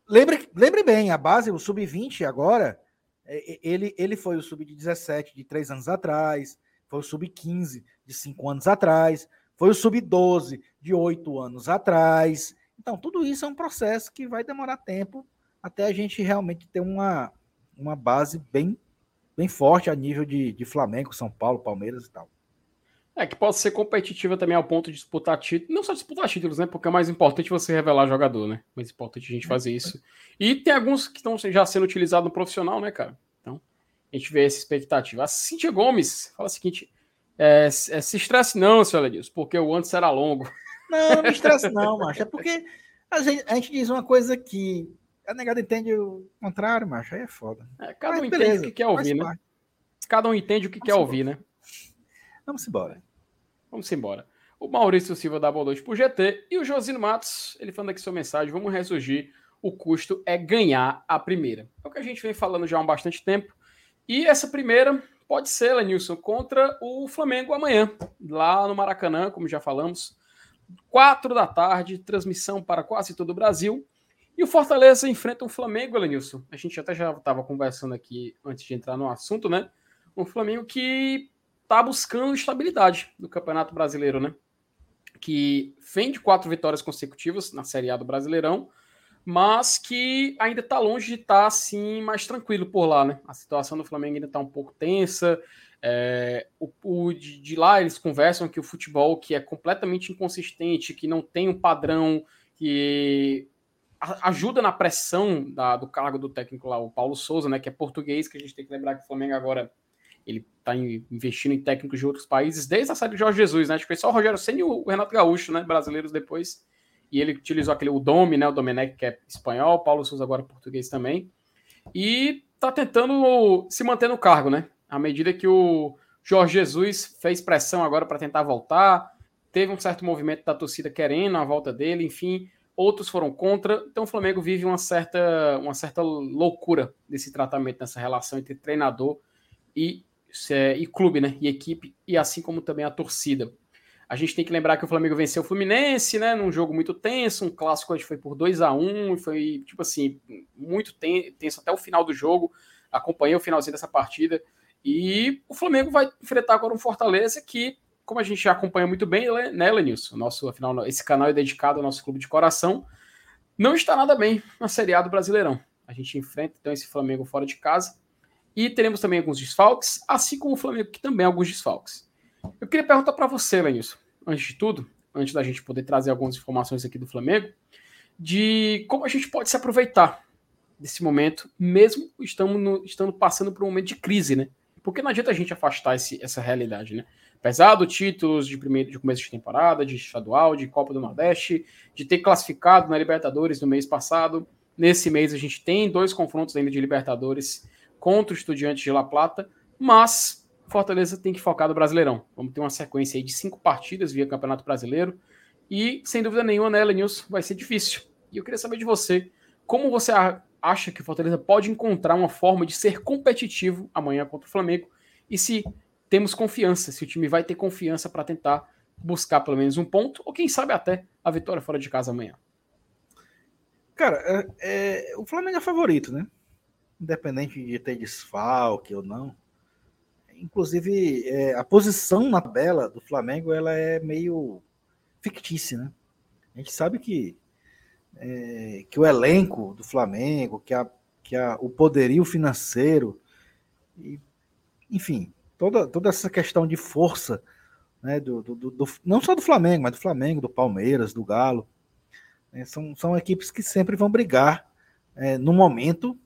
lembre, lembre bem, a base, o Sub-20 agora, é, ele, ele foi o Sub-17 de três anos atrás, foi o Sub-15 de cinco anos atrás, foi o Sub-12 de oito anos atrás, então, tudo isso é um processo que vai demorar tempo até a gente realmente ter uma, uma base bem, bem forte a nível de, de Flamengo, São Paulo, Palmeiras e tal. É, que pode ser competitiva também ao ponto de disputar títulos. Não só disputar títulos, né? Porque é mais importante você revelar jogador, né? Mais importante a gente fazer isso. E tem alguns que estão já sendo utilizados no profissional, né, cara? Então, a gente vê essa expectativa. A Cintia Gomes fala o seguinte: é, é, se estresse não, seu Ledilson, porque o antes era longo. Não, não me estresse não, macho. É porque a gente, a gente diz uma coisa que a negada entende o contrário, macho. Aí é foda. É, cada Mas, um beleza, entende o que quer ouvir, né? Parte. Cada um entende o que Vamos quer embora. ouvir, né? Vamos embora. Vamos embora. O Maurício Silva dá boa noite pro GT e o Josino Matos, ele falando aqui sua mensagem, vamos ressurgir. O custo é ganhar a primeira. É o que a gente vem falando já há um bastante tempo. E essa primeira pode ser, Lenilson, contra o Flamengo amanhã, lá no Maracanã, como já falamos. Quatro da tarde, transmissão para quase todo o Brasil. E o Fortaleza enfrenta o Flamengo, Elenilson. A gente até já estava conversando aqui antes de entrar no assunto, né? Um Flamengo que está buscando estabilidade no Campeonato Brasileiro, né? Que vem de quatro vitórias consecutivas na Série A do Brasileirão, mas que ainda está longe de estar tá, assim mais tranquilo por lá, né? A situação do Flamengo ainda está um pouco tensa. É, o, o de, de, lá eles conversam que o futebol que é completamente inconsistente, que não tem um padrão, que ajuda na pressão da, do cargo do técnico lá, o Paulo Souza, né, que é português, que a gente tem que lembrar que o Flamengo agora ele está investindo em técnicos de outros países desde a série de Jorge Jesus, né? Acho que foi só o Rogério Senna e o Renato Gaúcho, né? Brasileiros depois. E ele utilizou aquele o Domi, né? O Domenech, que é espanhol, Paulo Souza agora é português também. E tá tentando se manter no cargo, né? à medida que o Jorge Jesus fez pressão agora para tentar voltar, teve um certo movimento da torcida querendo a volta dele, enfim, outros foram contra. Então o Flamengo vive uma certa, uma certa loucura desse tratamento, nessa relação entre treinador e, e clube, né? E equipe, e assim como também a torcida. A gente tem que lembrar que o Flamengo venceu o Fluminense, né? Num jogo muito tenso, um clássico que foi por 2 a 1 foi, tipo assim, muito tenso até o final do jogo. Acompanhei o finalzinho dessa partida. E o Flamengo vai enfrentar agora um Fortaleza que, como a gente já acompanha muito bem, né, Lenilson? Nosso, afinal, esse canal é dedicado ao nosso clube de coração. Não está nada bem na Série A do Brasileirão. A gente enfrenta então esse Flamengo fora de casa. E teremos também alguns desfalques, assim como o Flamengo, que também alguns desfalques. Eu queria perguntar para você, Lenilson, antes de tudo, antes da gente poder trazer algumas informações aqui do Flamengo, de como a gente pode se aproveitar desse momento, mesmo estamos no, estando passando por um momento de crise, né? Porque não adianta a gente afastar esse, essa realidade, né? Apesar títulos de primeiro de começo de temporada, de estadual, de Copa do Nordeste, de ter classificado na Libertadores no mês passado, nesse mês a gente tem dois confrontos ainda de Libertadores contra o Estudiantes de La Plata, mas Fortaleza tem que focar no Brasileirão. Vamos ter uma sequência de cinco partidas via Campeonato Brasileiro. E, sem dúvida nenhuma, né, News vai ser difícil. E eu queria saber de você, como você acha que o Fortaleza pode encontrar uma forma de ser competitivo amanhã contra o Flamengo? E se temos confiança, se o time vai ter confiança para tentar buscar pelo menos um ponto, ou quem sabe até a vitória fora de casa amanhã. Cara, é, é, o Flamengo é favorito, né? Independente de ter desfalque ou não. Inclusive, é, a posição na tabela do Flamengo ela é meio fictícia, né? A gente sabe que, é, que o elenco do Flamengo, que, a, que a, o poderio financeiro, e, enfim, toda, toda essa questão de força, né, do, do, do, não só do Flamengo, mas do Flamengo, do Palmeiras, do Galo, né, são, são equipes que sempre vão brigar é, no momento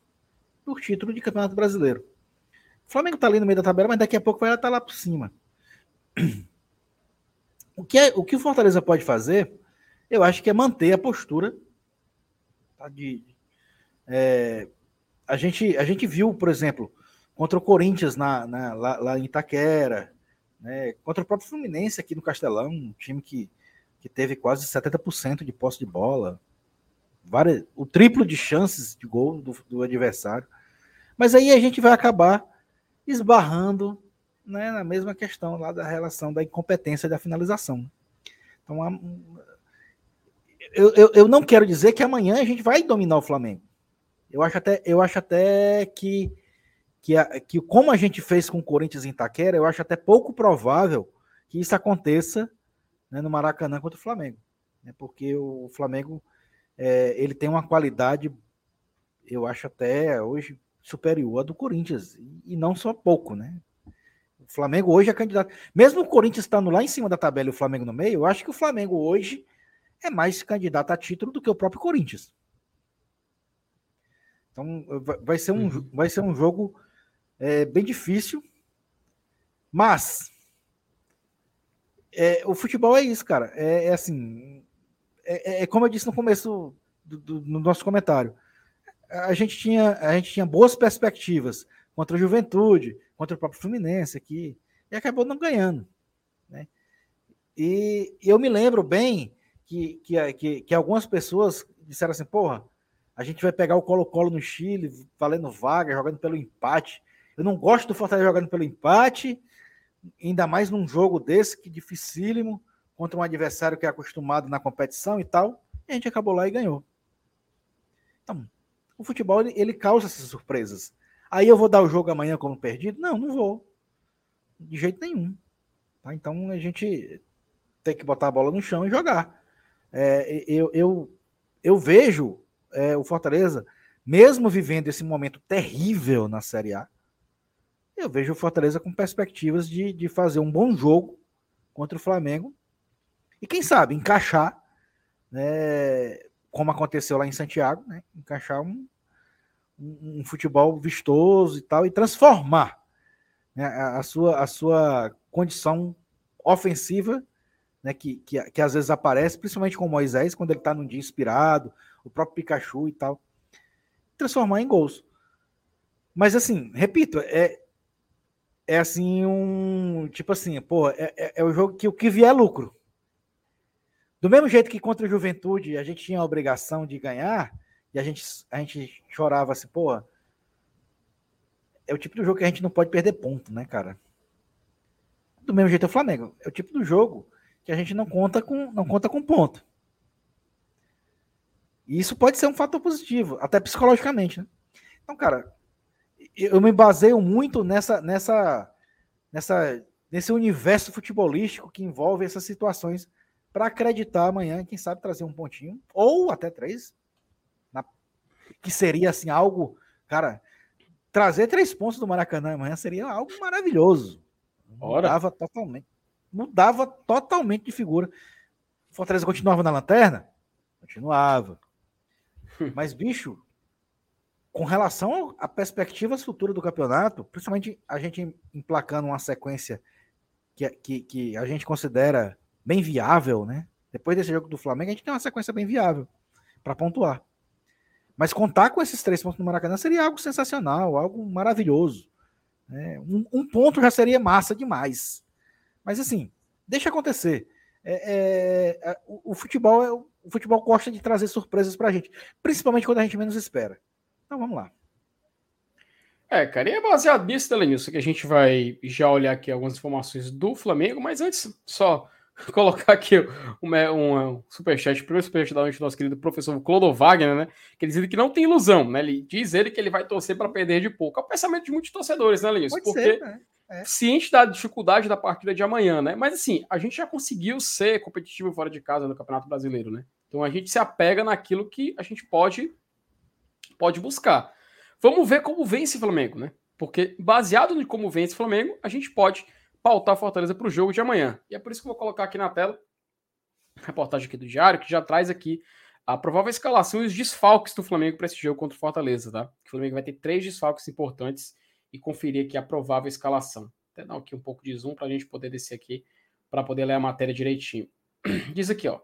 por título de Campeonato Brasileiro. O Flamengo está ali no meio da tabela, mas daqui a pouco vai estar tá lá por cima. O que, é, o que o Fortaleza pode fazer, eu acho que é manter a postura. Tá, de, é, a, gente, a gente viu, por exemplo, contra o Corinthians na, na lá, lá, em Itaquera, né, contra o próprio Fluminense aqui no Castelão, um time que, que teve quase 70% de posse de bola, várias, o triplo de chances de gol do, do adversário. Mas aí a gente vai acabar esbarrando né, na mesma questão lá da relação da incompetência da finalização. Então, eu, eu, eu, não quero dizer que amanhã a gente vai dominar o Flamengo. Eu acho até, eu acho até que, que, a, que, como a gente fez com o Corinthians em Itaquera, eu acho até pouco provável que isso aconteça né, no Maracanã contra o Flamengo. Né, porque o Flamengo é, ele tem uma qualidade, eu acho até hoje superior à do Corinthians. E não só pouco, né? O Flamengo hoje é candidato. Mesmo o Corinthians estando lá em cima da tabela e o Flamengo no meio, eu acho que o Flamengo hoje é mais candidato a título do que o próprio Corinthians. Então vai ser um, uhum. vai ser um jogo é, bem difícil. Mas é, o futebol é isso, cara. É, é assim. É, é, como eu disse no começo do, do, no nosso comentário a gente tinha, a gente tinha boas perspectivas contra a Juventude, contra o próprio Fluminense aqui, e acabou não ganhando. Né? E eu me lembro bem que, que, que, que algumas pessoas disseram assim: porra, a gente vai pegar o Colo-Colo no Chile, valendo vaga, jogando pelo empate. Eu não gosto do Fortaleza jogando pelo empate, ainda mais num jogo desse, que dificílimo, contra um adversário que é acostumado na competição e tal. E a gente acabou lá e ganhou. Então, o futebol ele, ele causa essas surpresas. Aí eu vou dar o jogo amanhã como perdido? Não, não vou. De jeito nenhum. Tá? Então a gente tem que botar a bola no chão e jogar. É, eu, eu, eu vejo é, o Fortaleza, mesmo vivendo esse momento terrível na Série A, eu vejo o Fortaleza com perspectivas de, de fazer um bom jogo contra o Flamengo e quem sabe encaixar né, como aconteceu lá em Santiago, né? encaixar um, um, um futebol vistoso e tal, e transformar né, a, a, sua, a sua condição ofensiva, né, que, que, que às vezes aparece, principalmente com Moisés, quando ele está num dia inspirado, o próprio Pikachu e tal, transformar em gols. Mas assim, repito, é, é assim um tipo assim, pô, é, é, é o jogo que o que vier é lucro. Do mesmo jeito que contra a Juventude a gente tinha a obrigação de ganhar, e a gente, a gente chorava assim, pô, é o tipo do jogo que a gente não pode perder ponto, né, cara? Do mesmo jeito é o Flamengo. É o tipo do jogo que a gente não conta com, não conta com ponto. E isso pode ser um fator positivo, até psicologicamente, né? Então, cara, eu me baseio muito nessa, nessa, nessa, nesse universo futebolístico que envolve essas situações para acreditar amanhã, quem sabe trazer um pontinho ou até três, na, que seria assim algo, cara, trazer três pontos do Maracanã amanhã seria algo maravilhoso. Ora. Mudava totalmente, mudava totalmente de figura. Fortaleza continuava na lanterna, continuava. Mas bicho, com relação à perspectivas futuras do campeonato, principalmente a gente emplacando uma sequência que, que, que a gente considera bem viável, né? Depois desse jogo do Flamengo, a gente tem uma sequência bem viável para pontuar. Mas contar com esses três pontos no Maracanã seria algo sensacional, algo maravilhoso. Né? Um, um, ponto já seria massa demais. Mas assim, deixa acontecer. É, é, é, o, o, futebol é, o futebol gosta de trazer surpresas para a gente, principalmente quando a gente menos espera. Então vamos lá. É, cara, e é baseado nisso, Delenilson, que a gente vai já olhar aqui algumas informações do Flamengo, mas antes, só colocar aqui um, um, superchat, o primeiro superchat da noite do nosso querido professor Clodo Wagner, né? Que ele diz que não tem ilusão, né? Ele diz ele que ele vai torcer para perder de pouco. É o pensamento de muitos torcedores, né, Lenilson? Porque ser, né? é. ciente da dificuldade da partida de amanhã, né? Mas assim, a gente já conseguiu ser competitivo fora de casa no Campeonato Brasileiro, né? Então a gente se apega naquilo que a gente pode pode buscar. Vamos ver como vence o Flamengo, né? Porque baseado em como vence o Flamengo, a gente pode pautar Fortaleza para o jogo de amanhã. E é por isso que eu vou colocar aqui na tela a reportagem aqui do Diário, que já traz aqui a provável escalação e os desfalques do Flamengo para esse jogo contra o Fortaleza, tá? O Flamengo vai ter três desfalques importantes e conferir aqui a provável escalação. Até dar aqui um pouco de zoom para a gente poder descer aqui para poder ler a matéria direitinho. Diz aqui, ó.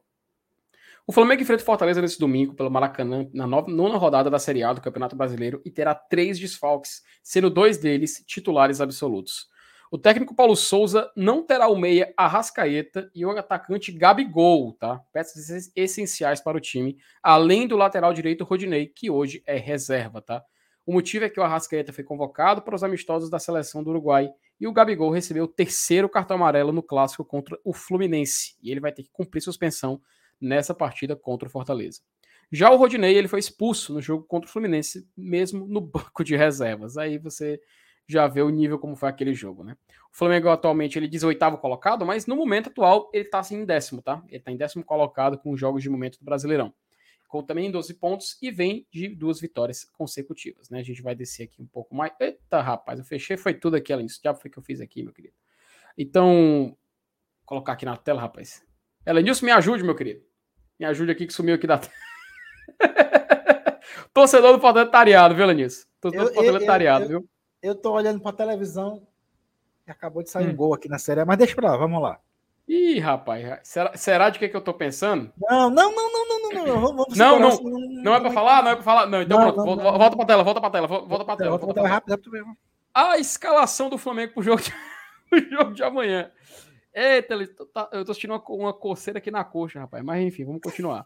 O Flamengo enfrenta o Fortaleza nesse domingo pelo Maracanã, na nona rodada da Série A do Campeonato Brasileiro, e terá três desfalques, sendo dois deles titulares absolutos. O técnico Paulo Souza não terá o meia Arrascaeta e o atacante Gabigol, tá? Peças essenciais para o time, além do lateral direito Rodinei, que hoje é reserva, tá? O motivo é que o Arrascaeta foi convocado para os amistosos da seleção do Uruguai e o Gabigol recebeu o terceiro cartão amarelo no clássico contra o Fluminense e ele vai ter que cumprir suspensão nessa partida contra o Fortaleza. Já o Rodinei, ele foi expulso no jogo contra o Fluminense, mesmo no banco de reservas. Aí você já vê o nível como foi aquele jogo, né? O Flamengo atualmente ele diz oitavo colocado, mas no momento atual ele tá assim em décimo, tá? Ele tá em décimo colocado com os jogos de momento do Brasileirão. Com também 12 pontos e vem de duas vitórias consecutivas, né? A gente vai descer aqui um pouco mais. Eita, rapaz, eu fechei, foi tudo aqui além disso. Já foi que eu fiz aqui, meu querido. Então, vou colocar aqui na tela, rapaz. Elenilson, me ajude, meu querido. Me ajude aqui que sumiu aqui da tela. Torcedor do Fortaleza viu, Elenilson? Torcedor do Fortaleza viu? Eu tô olhando pra televisão e acabou de sair hum. um gol aqui na série, mas deixa pra lá, vamos lá. Ih, rapaz, será, será de que, que eu tô pensando? Não, não, não, não, não, não, não. Vamos não, não, assim, não, não é pra falar? Não é pra falar? Não, então não, pronto, não, volta, volta pra tela, volta pra tela, volta pra tela. Volta pra tela, rápido, rápido mesmo. A escalação do Flamengo pro jogo de, pro jogo de amanhã. Eita, eu tô sentindo uma, uma coceira aqui na coxa, rapaz. Mas enfim, vamos continuar.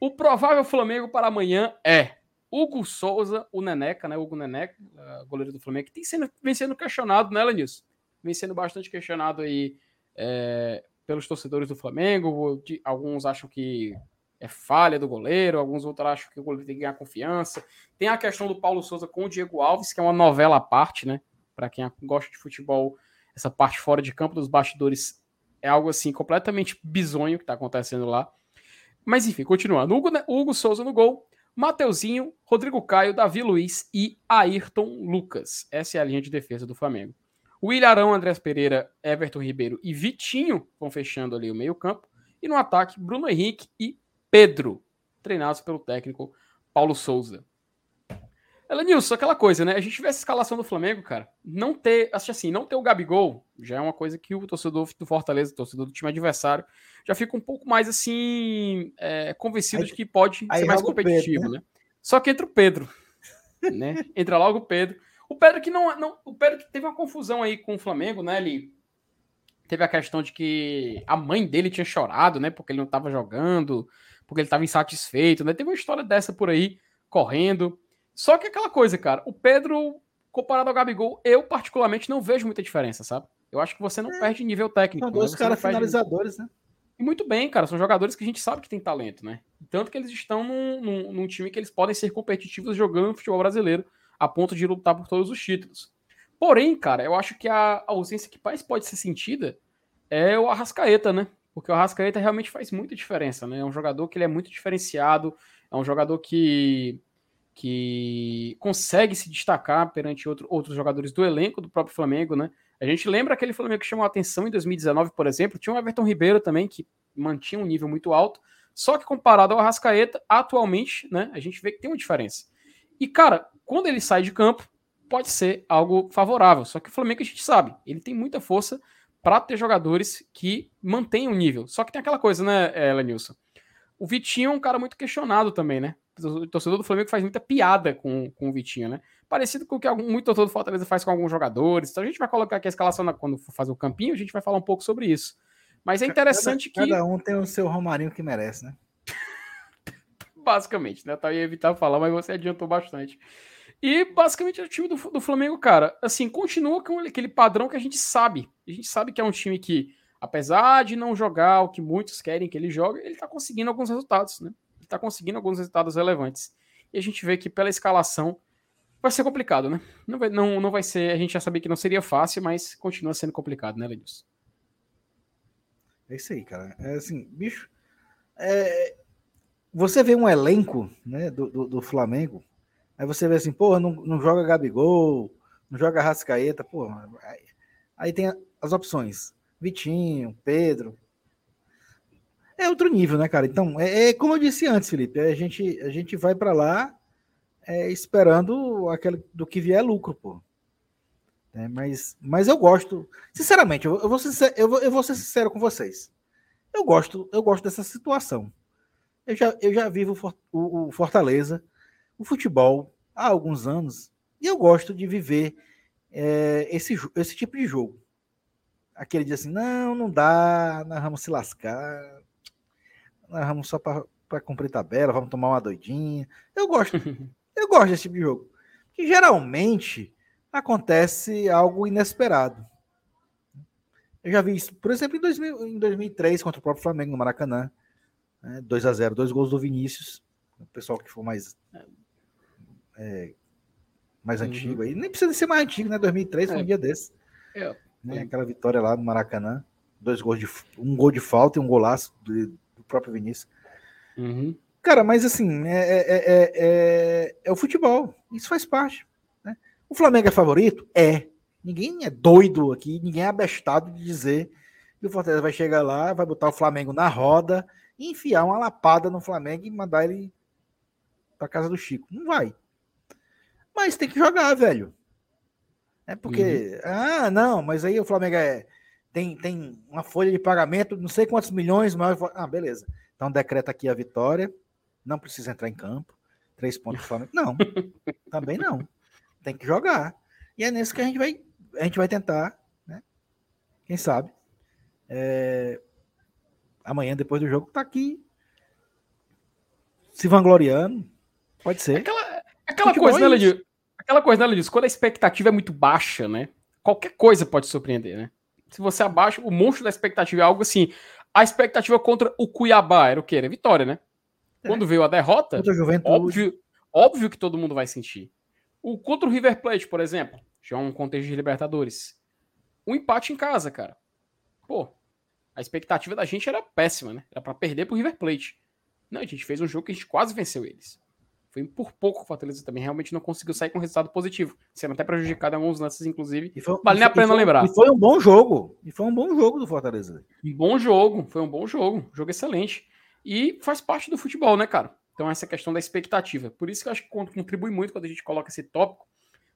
O provável Flamengo para amanhã é Hugo Souza, o Neneca, né? Hugo Neneca, uh, goleiro do Flamengo, que tem sendo, vem sendo questionado, né, Lenilson? Vem sendo bastante questionado aí é, pelos torcedores do Flamengo. Alguns acham que é falha do goleiro, alguns outros acham que o goleiro tem que ganhar confiança. Tem a questão do Paulo Souza com o Diego Alves, que é uma novela à parte, né? Para quem gosta de futebol, essa parte fora de campo dos bastidores é algo assim completamente bizonho que está acontecendo lá. Mas enfim, continuando. Hugo, Hugo Souza no gol. Mateuzinho, Rodrigo Caio, Davi Luiz e Ayrton Lucas. Essa é a linha de defesa do Flamengo. O Ilharão, Andrés Pereira, Everton Ribeiro e Vitinho vão fechando ali o meio-campo. E no ataque, Bruno Henrique e Pedro, treinados pelo técnico Paulo Souza. Elenilson, aquela coisa, né? A gente vê essa escalação do Flamengo, cara. Não ter, assim, não ter o Gabigol já é uma coisa que o torcedor do Fortaleza, o torcedor do time adversário, já fica um pouco mais assim, é, convencido aí, de que pode ser mais competitivo, Pedro, né? né? Só que entra o Pedro, né? Entra logo o Pedro. O Pedro que não, não, o Pedro que teve uma confusão aí com o Flamengo, né? Ele teve a questão de que a mãe dele tinha chorado, né? Porque ele não estava jogando, porque ele estava insatisfeito, né? Teve uma história dessa por aí correndo. Só que aquela coisa, cara, o Pedro, comparado ao Gabigol, eu particularmente não vejo muita diferença, sabe? Eu acho que você não é. perde nível técnico. São dois né? caras finalizadores, né? muito bem, cara. São jogadores que a gente sabe que tem talento, né? Tanto que eles estão num, num, num time que eles podem ser competitivos jogando futebol brasileiro, a ponto de lutar por todos os títulos. Porém, cara, eu acho que a ausência que mais pode ser sentida é o Arrascaeta, né? Porque o Arrascaeta realmente faz muita diferença, né? É um jogador que ele é muito diferenciado, é um jogador que, que consegue se destacar perante outro, outros jogadores do elenco do próprio Flamengo, né? A gente lembra aquele Flamengo que chamou a atenção em 2019, por exemplo, tinha o Everton Ribeiro também, que mantinha um nível muito alto, só que comparado ao Arrascaeta, atualmente, né, a gente vê que tem uma diferença. E, cara, quando ele sai de campo, pode ser algo favorável, só que o Flamengo a gente sabe, ele tem muita força para ter jogadores que mantenham o nível. Só que tem aquela coisa, né, Lenilson? O Vitinho é um cara muito questionado também, né? O torcedor do Flamengo faz muita piada com, com o Vitinho, né? Parecido com o que algum, muito torcedor do Fortaleza faz com alguns jogadores. Então a gente vai colocar aqui a escalação na, quando for fazer o campinho, a gente vai falar um pouco sobre isso. Mas é interessante cada, que. Cada um tem o seu Romarinho que merece, né? basicamente, né? Eu ia evitar falar, mas você adiantou bastante. E basicamente o time do, do Flamengo, cara, assim, continua com aquele padrão que a gente sabe. A gente sabe que é um time que, apesar de não jogar o que muitos querem que ele jogue, ele tá conseguindo alguns resultados, né? Ele tá conseguindo alguns resultados relevantes. E a gente vê que pela escalação vai ser complicado, né? Não vai, não, não vai ser, a gente já sabia que não seria fácil, mas continua sendo complicado, né, Lenilson? É isso aí, cara. É assim, bicho. É, você vê um elenco né, do, do, do, Flamengo, aí você vê assim, porra, não, não joga Gabigol, não joga Rascaeta, porra. Aí, aí tem as opções: Vitinho, Pedro. É outro nível, né, cara? Então, é, é como eu disse antes, Felipe, a gente, a gente vai para lá é, esperando aquele do que vier lucro, pô. É, mas, mas eu gosto, sinceramente, eu, eu, vou ser, eu, vou, eu vou ser sincero com vocês. Eu gosto, eu gosto dessa situação. Eu já, eu já vivo o, o Fortaleza, o futebol, há alguns anos, e eu gosto de viver é, esse, esse tipo de jogo. Aquele dia assim, não, não dá, nós vamos se lascar, nós vamos só para cumprir tabela, vamos tomar uma doidinha. Eu gosto, eu gosto desse tipo de jogo. Que geralmente acontece algo inesperado. Eu já vi isso, por exemplo, em, 2000, em 2003, contra o próprio Flamengo, no Maracanã. Né, 2 a 0 dois gols do Vinícius. O pessoal que for mais, é, mais uhum. antigo aí. Nem precisa ser mais antigo, né? 2003 foi um é. dia desse. É. Né, aquela vitória lá no Maracanã. Dois gols de, um gol de falta e um golaço do, do próprio Vinícius. Uhum. Cara, mas assim, é, é, é, é, o futebol. Isso faz parte. O Flamengo é favorito? É. Ninguém é doido aqui, ninguém é abestado de dizer que o Fortaleza vai chegar lá, vai botar o Flamengo na roda e enfiar uma lapada no Flamengo e mandar ele para casa do Chico. Não vai. Mas tem que jogar, velho. É porque, uhum. ah, não, mas aí o Flamengo é, tem, tem uma folha de pagamento, não sei quantos milhões, mas. Ah, beleza. Então decreta aqui a vitória, não precisa entrar em campo. Três pontos do Flamengo. Não, também não tem que jogar. E é nesse que a gente vai, a gente vai tentar, né? Quem sabe? É, amanhã, depois do jogo, tá aqui se vangloriando. Pode ser. Aquela, aquela coisa, né, Ledil? Aquela coisa, né, Ledil? Quando a expectativa é muito baixa, né? Qualquer coisa pode surpreender, né? Se você abaixa, o monstro da expectativa é algo assim. A expectativa contra o Cuiabá era o quê? Era vitória, né? É. Quando veio a derrota, óbvio, óbvio que todo mundo vai sentir. O contra o River Plate, por exemplo, já é um contexto de Libertadores. Um empate em casa, cara. Pô, a expectativa da gente era péssima, né? Era para perder pro River Plate. Não, a gente fez um jogo que a gente quase venceu eles. Foi por pouco o Fortaleza também realmente não conseguiu sair com resultado positivo. Sendo até prejudicado em alguns lances, inclusive. E foi, vale nem a pena foi, lembrar. E foi um bom jogo. E foi um bom jogo do Fortaleza. Um bom jogo. Foi um bom jogo. Jogo excelente. E faz parte do futebol, né, cara? Então, essa questão da expectativa. Por isso que eu acho que contribui muito quando a gente coloca esse tópico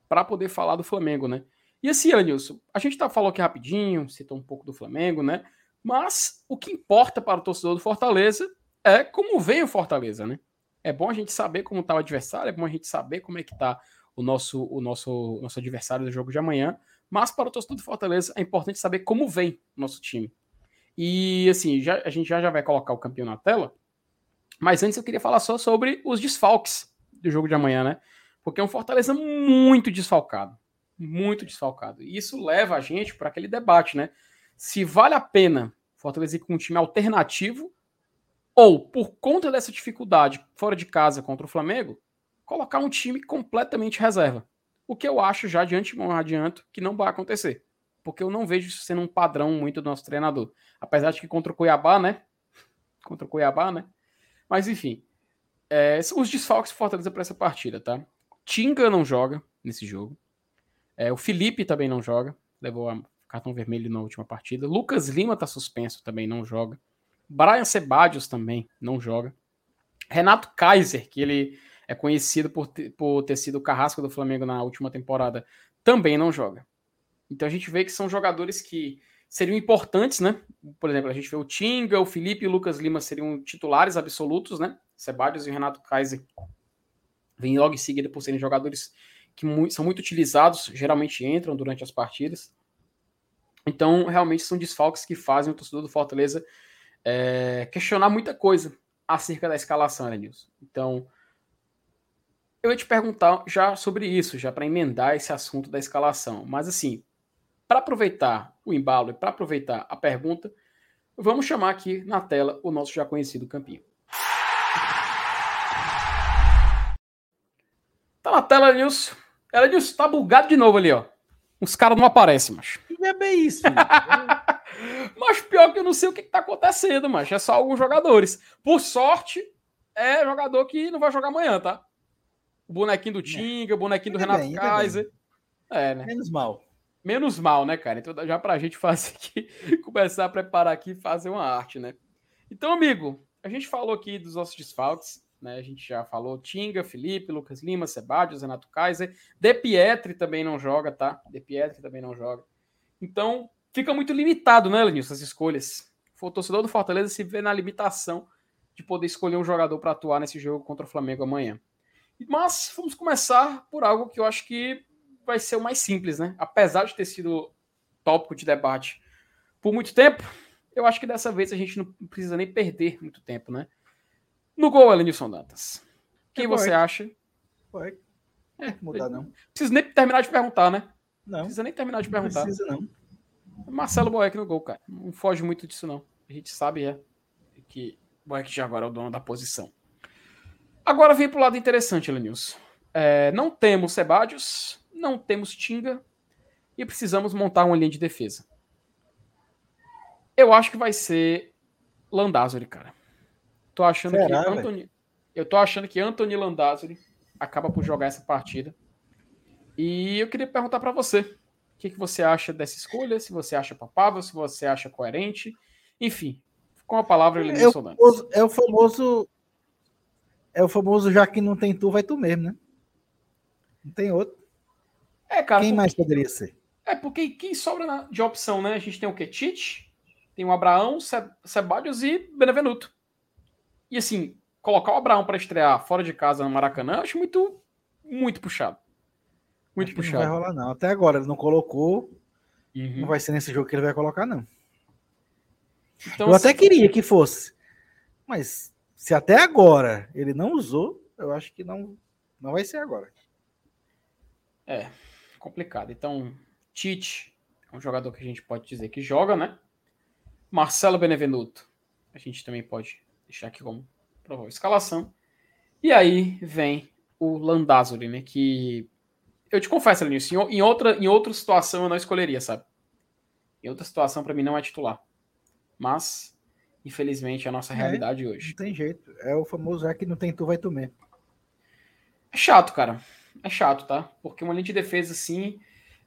para poder falar do Flamengo, né? E assim, Anilson, a gente tá falando aqui rapidinho, citou um pouco do Flamengo, né? Mas o que importa para o torcedor do Fortaleza é como vem o Fortaleza, né? É bom a gente saber como tá o adversário, é bom a gente saber como é que tá o nosso, o nosso, nosso adversário do jogo de amanhã. Mas para o torcedor do Fortaleza é importante saber como vem o nosso time. E assim, já, a gente já, já vai colocar o campeão na tela. Mas antes eu queria falar só sobre os desfalques do jogo de amanhã, né? Porque é um Fortaleza muito desfalcado. Muito desfalcado. E isso leva a gente para aquele debate, né? Se vale a pena Fortaleza ir com um time alternativo, ou por conta dessa dificuldade fora de casa contra o Flamengo, colocar um time completamente reserva. O que eu acho já de antemão adianto que não vai acontecer. Porque eu não vejo isso sendo um padrão muito do nosso treinador. Apesar de que contra o Cuiabá, né? Contra o Cuiabá, né? Mas enfim. É, os desfalques Fortaleza para essa partida, tá? Tinga não joga nesse jogo. É, o Felipe também não joga. Levou cartão vermelho na última partida. Lucas Lima tá suspenso, também não joga. Brian Sebadios também não joga. Renato Kaiser, que ele é conhecido por ter, por ter sido o carrasco do Flamengo na última temporada, também não joga. Então a gente vê que são jogadores que seriam importantes, né? Por exemplo, a gente vê o Tinga, o Felipe e o Lucas Lima seriam titulares absolutos, né? Sebadios e o Renato Kaiser vêm logo em seguida por serem jogadores que muito, são muito utilizados, geralmente entram durante as partidas. Então, realmente são desfalques que fazem o torcedor do Fortaleza é, questionar muita coisa acerca da escalação, né, Nilson? Então, eu ia te perguntar já sobre isso, já para emendar esse assunto da escalação. Mas assim, para aproveitar o embalo e para aproveitar a pergunta, vamos chamar aqui na tela o nosso já conhecido campinho. Tá na tela, Nilson. Ela Nilson, tá bugado de novo ali, ó. Os caras não aparecem, mas. é bem isso. mas pior que eu não sei o que, que tá acontecendo, mas é só alguns jogadores. Por sorte, é jogador que não vai jogar amanhã, tá? O bonequinho do é. Tinga, o bonequinho do Renato bem, Kaiser. É, né? Menos mal. Menos mal, né, cara? Então já pra gente fazer aqui, começar a preparar aqui e fazer uma arte, né? Então, amigo, a gente falou aqui dos nossos desfalques, né? A gente já falou Tinga, Felipe, Lucas Lima, Sebadios, Renato Kaiser. De Pietri também não joga, tá? De Pietri também não joga. Então, fica muito limitado, né, Lenilson, as escolhas. O torcedor do Fortaleza se vê na limitação de poder escolher um jogador para atuar nesse jogo contra o Flamengo amanhã. Mas vamos começar por algo que eu acho que vai ser o mais simples, né? Apesar de ter sido tópico de debate por muito tempo, eu acho que dessa vez a gente não precisa nem perder muito tempo, né? No gol, Elenilson Dantas. Quem é você acha? Pode. É, mudar não. Precisa nem terminar de perguntar, né? Não. Precisa nem terminar de perguntar. Não precisa, não. Marcelo Boeck no gol, cara. Não foge muito disso, não. A gente sabe é que Boeck já agora é o dono da posição. Agora vem para o lado interessante, Lenilson. É, não temos Sebadios, não temos Tinga e precisamos montar uma linha de defesa. Eu acho que vai ser Landázuri, cara. Tô achando Será, que Anthony, eu tô achando que Anthony Landázuri acaba por jogar essa partida. E eu queria perguntar para você, o que, que você acha dessa escolha? Se você acha papável, se você acha coerente, enfim, com a palavra é, o famoso, é o famoso é o famoso já que não tem tu, vai tu mesmo, né? Não tem outro. É, cara. Quem porque... mais poderia ser? É, porque quem sobra de opção, né? A gente tem o Ketite, tem o Abraão, Sebadios e Benevenuto. E assim, colocar o Abraão para estrear fora de casa no Maracanã, eu acho muito, muito puxado. Muito puxado. Não vai rolar, não. Até agora ele não colocou. Uhum. Não vai ser nesse jogo que ele vai colocar, não. Então, eu assim, até queria que fosse. Mas se até agora ele não usou, eu acho que não, não vai ser agora. É, complicado. Então, Tite é um jogador que a gente pode dizer que joga, né? Marcelo Benevenuto, a gente também pode deixar aqui como provável escalação. E aí vem o Landázuri, né? Que eu te confesso, Lenilson, em outra, em outra situação eu não escolheria, sabe? Em outra situação, para mim, não é titular. Mas Infelizmente, é a nossa é, realidade hoje. Não tem jeito. É o famoso é que não tem tu, vai tu mesmo. É chato, cara. É chato, tá? Porque uma linha de defesa assim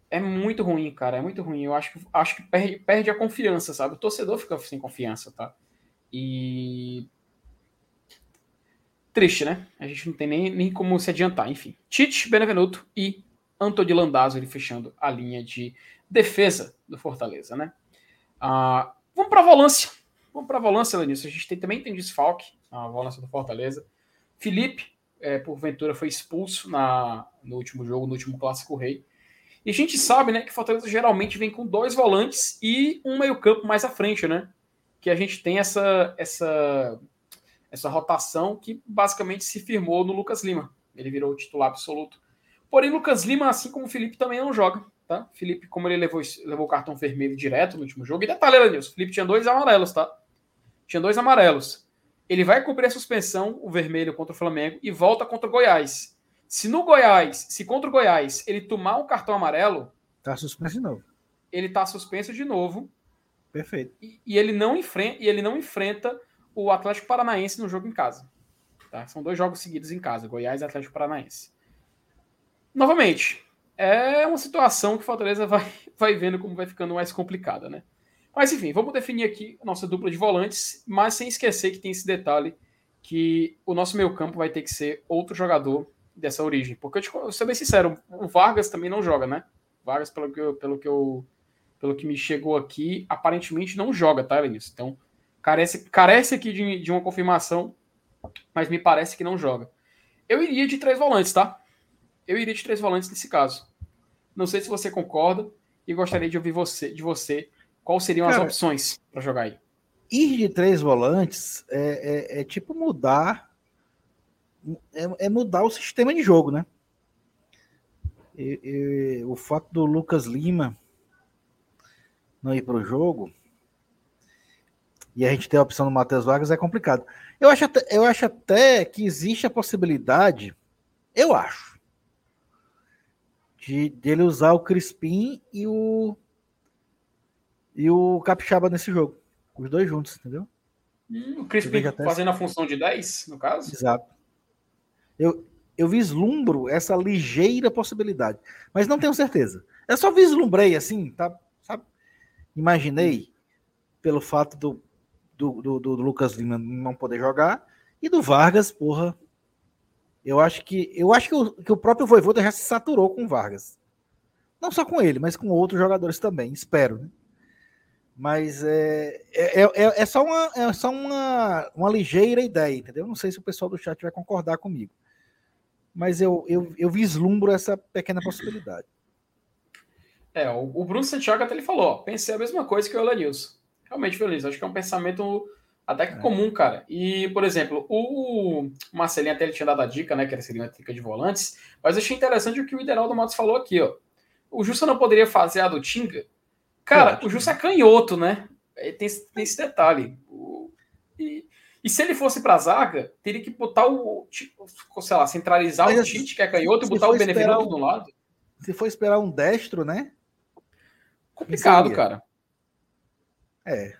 é muito ruim, cara. É muito ruim. Eu acho que, acho que perde, perde a confiança, sabe? O torcedor fica sem confiança, tá? E. Triste, né? A gente não tem nem, nem como se adiantar. Enfim. Tite, Benevenuto e Antônio Landazzo ele fechando a linha de defesa do Fortaleza, né? Ah, vamos para a volância. Vamos para a volância, Lenilson. A gente tem, também tem desfalque na volância do Fortaleza. Felipe, é, porventura, foi expulso na, no último jogo, no último Clássico Rei. E a gente sabe né, que Fortaleza geralmente vem com dois volantes e um meio-campo mais à frente, né? Que a gente tem essa, essa, essa rotação que basicamente se firmou no Lucas Lima. Ele virou o titular absoluto. Porém, Lucas Lima, assim como o Felipe, também não joga. tá? Felipe, como ele levou, levou o cartão vermelho direto no último jogo, e detalhe, Elenilson, Felipe tinha dois amarelos, tá? Tinha dois amarelos. Ele vai cumprir a suspensão, o vermelho contra o Flamengo, e volta contra o Goiás. Se no Goiás, se contra o Goiás, ele tomar um cartão amarelo. Tá suspenso de novo. Ele tá suspenso de novo. Perfeito. E, e ele, não enfrenta, e ele não enfrenta o Atlético Paranaense no jogo em casa. Tá? São dois jogos seguidos em casa, Goiás e Atlético Paranaense. Novamente, é uma situação que o Fortaleza vai, vai vendo como vai ficando mais complicada, né? Mas enfim, vamos definir aqui a nossa dupla de volantes, mas sem esquecer que tem esse detalhe que o nosso meio campo vai ter que ser outro jogador dessa origem. Porque eu, te, eu sou bem sincero, o Vargas também não joga, né? Vargas, pelo que eu, pelo que eu pelo que me chegou aqui, aparentemente não joga, tá, Vinícius? Então, carece, carece aqui de, de uma confirmação, mas me parece que não joga. Eu iria de três volantes, tá? Eu iria de três volantes nesse caso. Não sei se você concorda e gostaria de ouvir você, de você quais seriam Cara, as opções para jogar aí. Ir de três volantes é, é, é tipo mudar é, é, mudar o sistema de jogo, né? E, e, o fato do Lucas Lima não ir para o jogo e a gente ter a opção do Matheus Vargas é complicado. Eu acho, até, eu acho até que existe a possibilidade, eu acho, de dele usar o Crispim e o e o Capixaba nesse jogo. Os dois juntos, entendeu? Hum, o Crispim fazendo a função de 10, no caso? Exato. Eu, eu vislumbro essa ligeira possibilidade, mas não tenho certeza. Eu só vislumbrei assim, tá? Sabe? Imaginei pelo fato do, do, do, do Lucas Lima não poder jogar e do Vargas, porra. Eu acho que eu acho que o, que o próprio Voivoda já se saturou com Vargas. Não só com ele, mas com outros jogadores também, espero, né? Mas é, é, é, é, só, uma, é só uma, uma ligeira ideia, entendeu? Não sei se o pessoal do chat vai concordar comigo. Mas eu, eu, eu vislumbro essa pequena possibilidade. É, o, Bruno Santiago até ele falou, pensei a mesma coisa que o Elenilson. Realmente feliz, acho que é um pensamento até que é. comum, cara. E, por exemplo, o Marcelinho até ele tinha dado a dica, né, que seria uma trica de volantes, mas eu achei interessante o que o Ideraldo Matos falou aqui, ó. O Justa não poderia fazer a do Tinga? Cara, o Justa é canhoto, né? Tem, tem esse detalhe. O, e, e se ele fosse para a zaga, teria que botar o, tipo, sei lá, centralizar mas, o Tite, que é canhoto, e botar o Benevenuto do lado. Se for esperar um destro, né? Complicado, cara. É.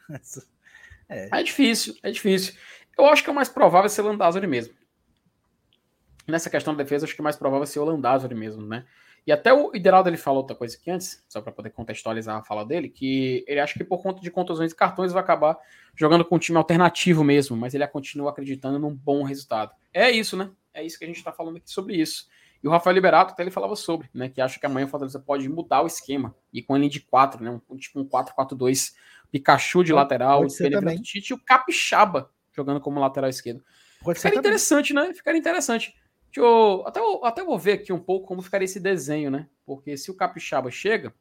é. É difícil, é difícil. Eu acho que é o mais provável ser Landázuri mesmo. Nessa questão da defesa, acho que é mais provável ser o Landázuri mesmo, né? E até o Ideraldo ele falou outra coisa aqui antes, só para poder contextualizar a fala dele, que ele acha que por conta de contusões e cartões vai acabar jogando com um time alternativo mesmo, mas ele continua acreditando num bom resultado. É isso, né? É isso que a gente está falando aqui sobre isso. E o Rafael Liberato até ele falava sobre, né? Que acha que amanhã o Fortaleza pode mudar o esquema e com ele de 4, né? Um, tipo um 4-4-2, Pikachu de lateral, o Tite e o Capixaba jogando como lateral esquerdo. Pode Ficaria interessante, né? Ficaria interessante. Eu, até, até vou ver aqui um pouco como ficaria esse desenho, né? Porque se o Capixaba chega.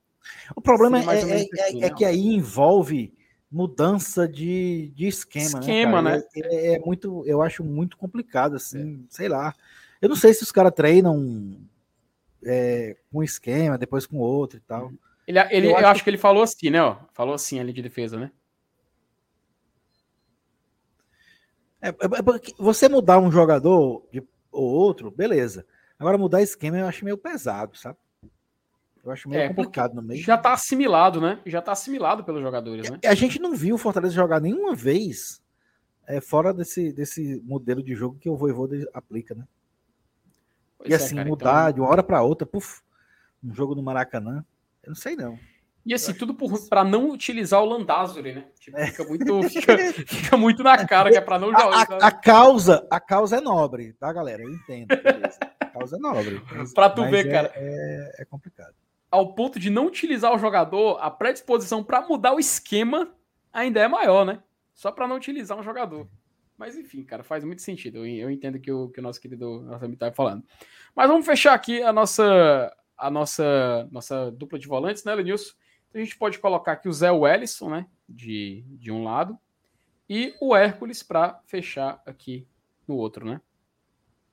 O problema é, é, é, é, que aí envolve mudança de, de esquema, né, esquema né? né? É, é, muito, eu acho muito complicado, assim, sei lá. Eu não sei se os caras treinam é, com um esquema, depois com outro e tal. Ele, ele, eu, eu acho, acho que... que ele falou assim, né? Ó, falou assim ali de defesa, né? É, é, é você mudar um jogador de, ou outro, beleza. Agora mudar esquema eu acho meio pesado, sabe? Eu acho meio é, complicado no meio. Já tá assimilado, né? Já tá assimilado pelos jogadores, né? A gente não viu o Fortaleza jogar nenhuma vez é, fora desse, desse modelo de jogo que o Voivoda aplica, né? Pois e é, assim, cara, mudar então... de uma hora para outra, puf, um jogo no Maracanã, eu não sei não. E assim, tudo para não utilizar o Landázuri, né? Tipo, é. fica, muito, fica, fica, muito na cara que é para não jogar. A, a, a, causa, a causa é nobre, tá, galera? Eu entendo. Beleza. A causa é nobre. para tu ver, é, cara. É, é, complicado. Ao ponto de não utilizar o jogador, a predisposição para mudar o esquema ainda é maior, né? Só para não utilizar um jogador. Mas enfim, cara, faz muito sentido. Eu, eu entendo que o, que o nosso querido nosso amigo tá falando. Mas vamos fechar aqui a nossa a nossa nossa dupla de volantes, né, Lenilson? Então a gente pode colocar aqui o Zé Wellison, né, de, de um lado, e o Hércules para fechar aqui no outro, né?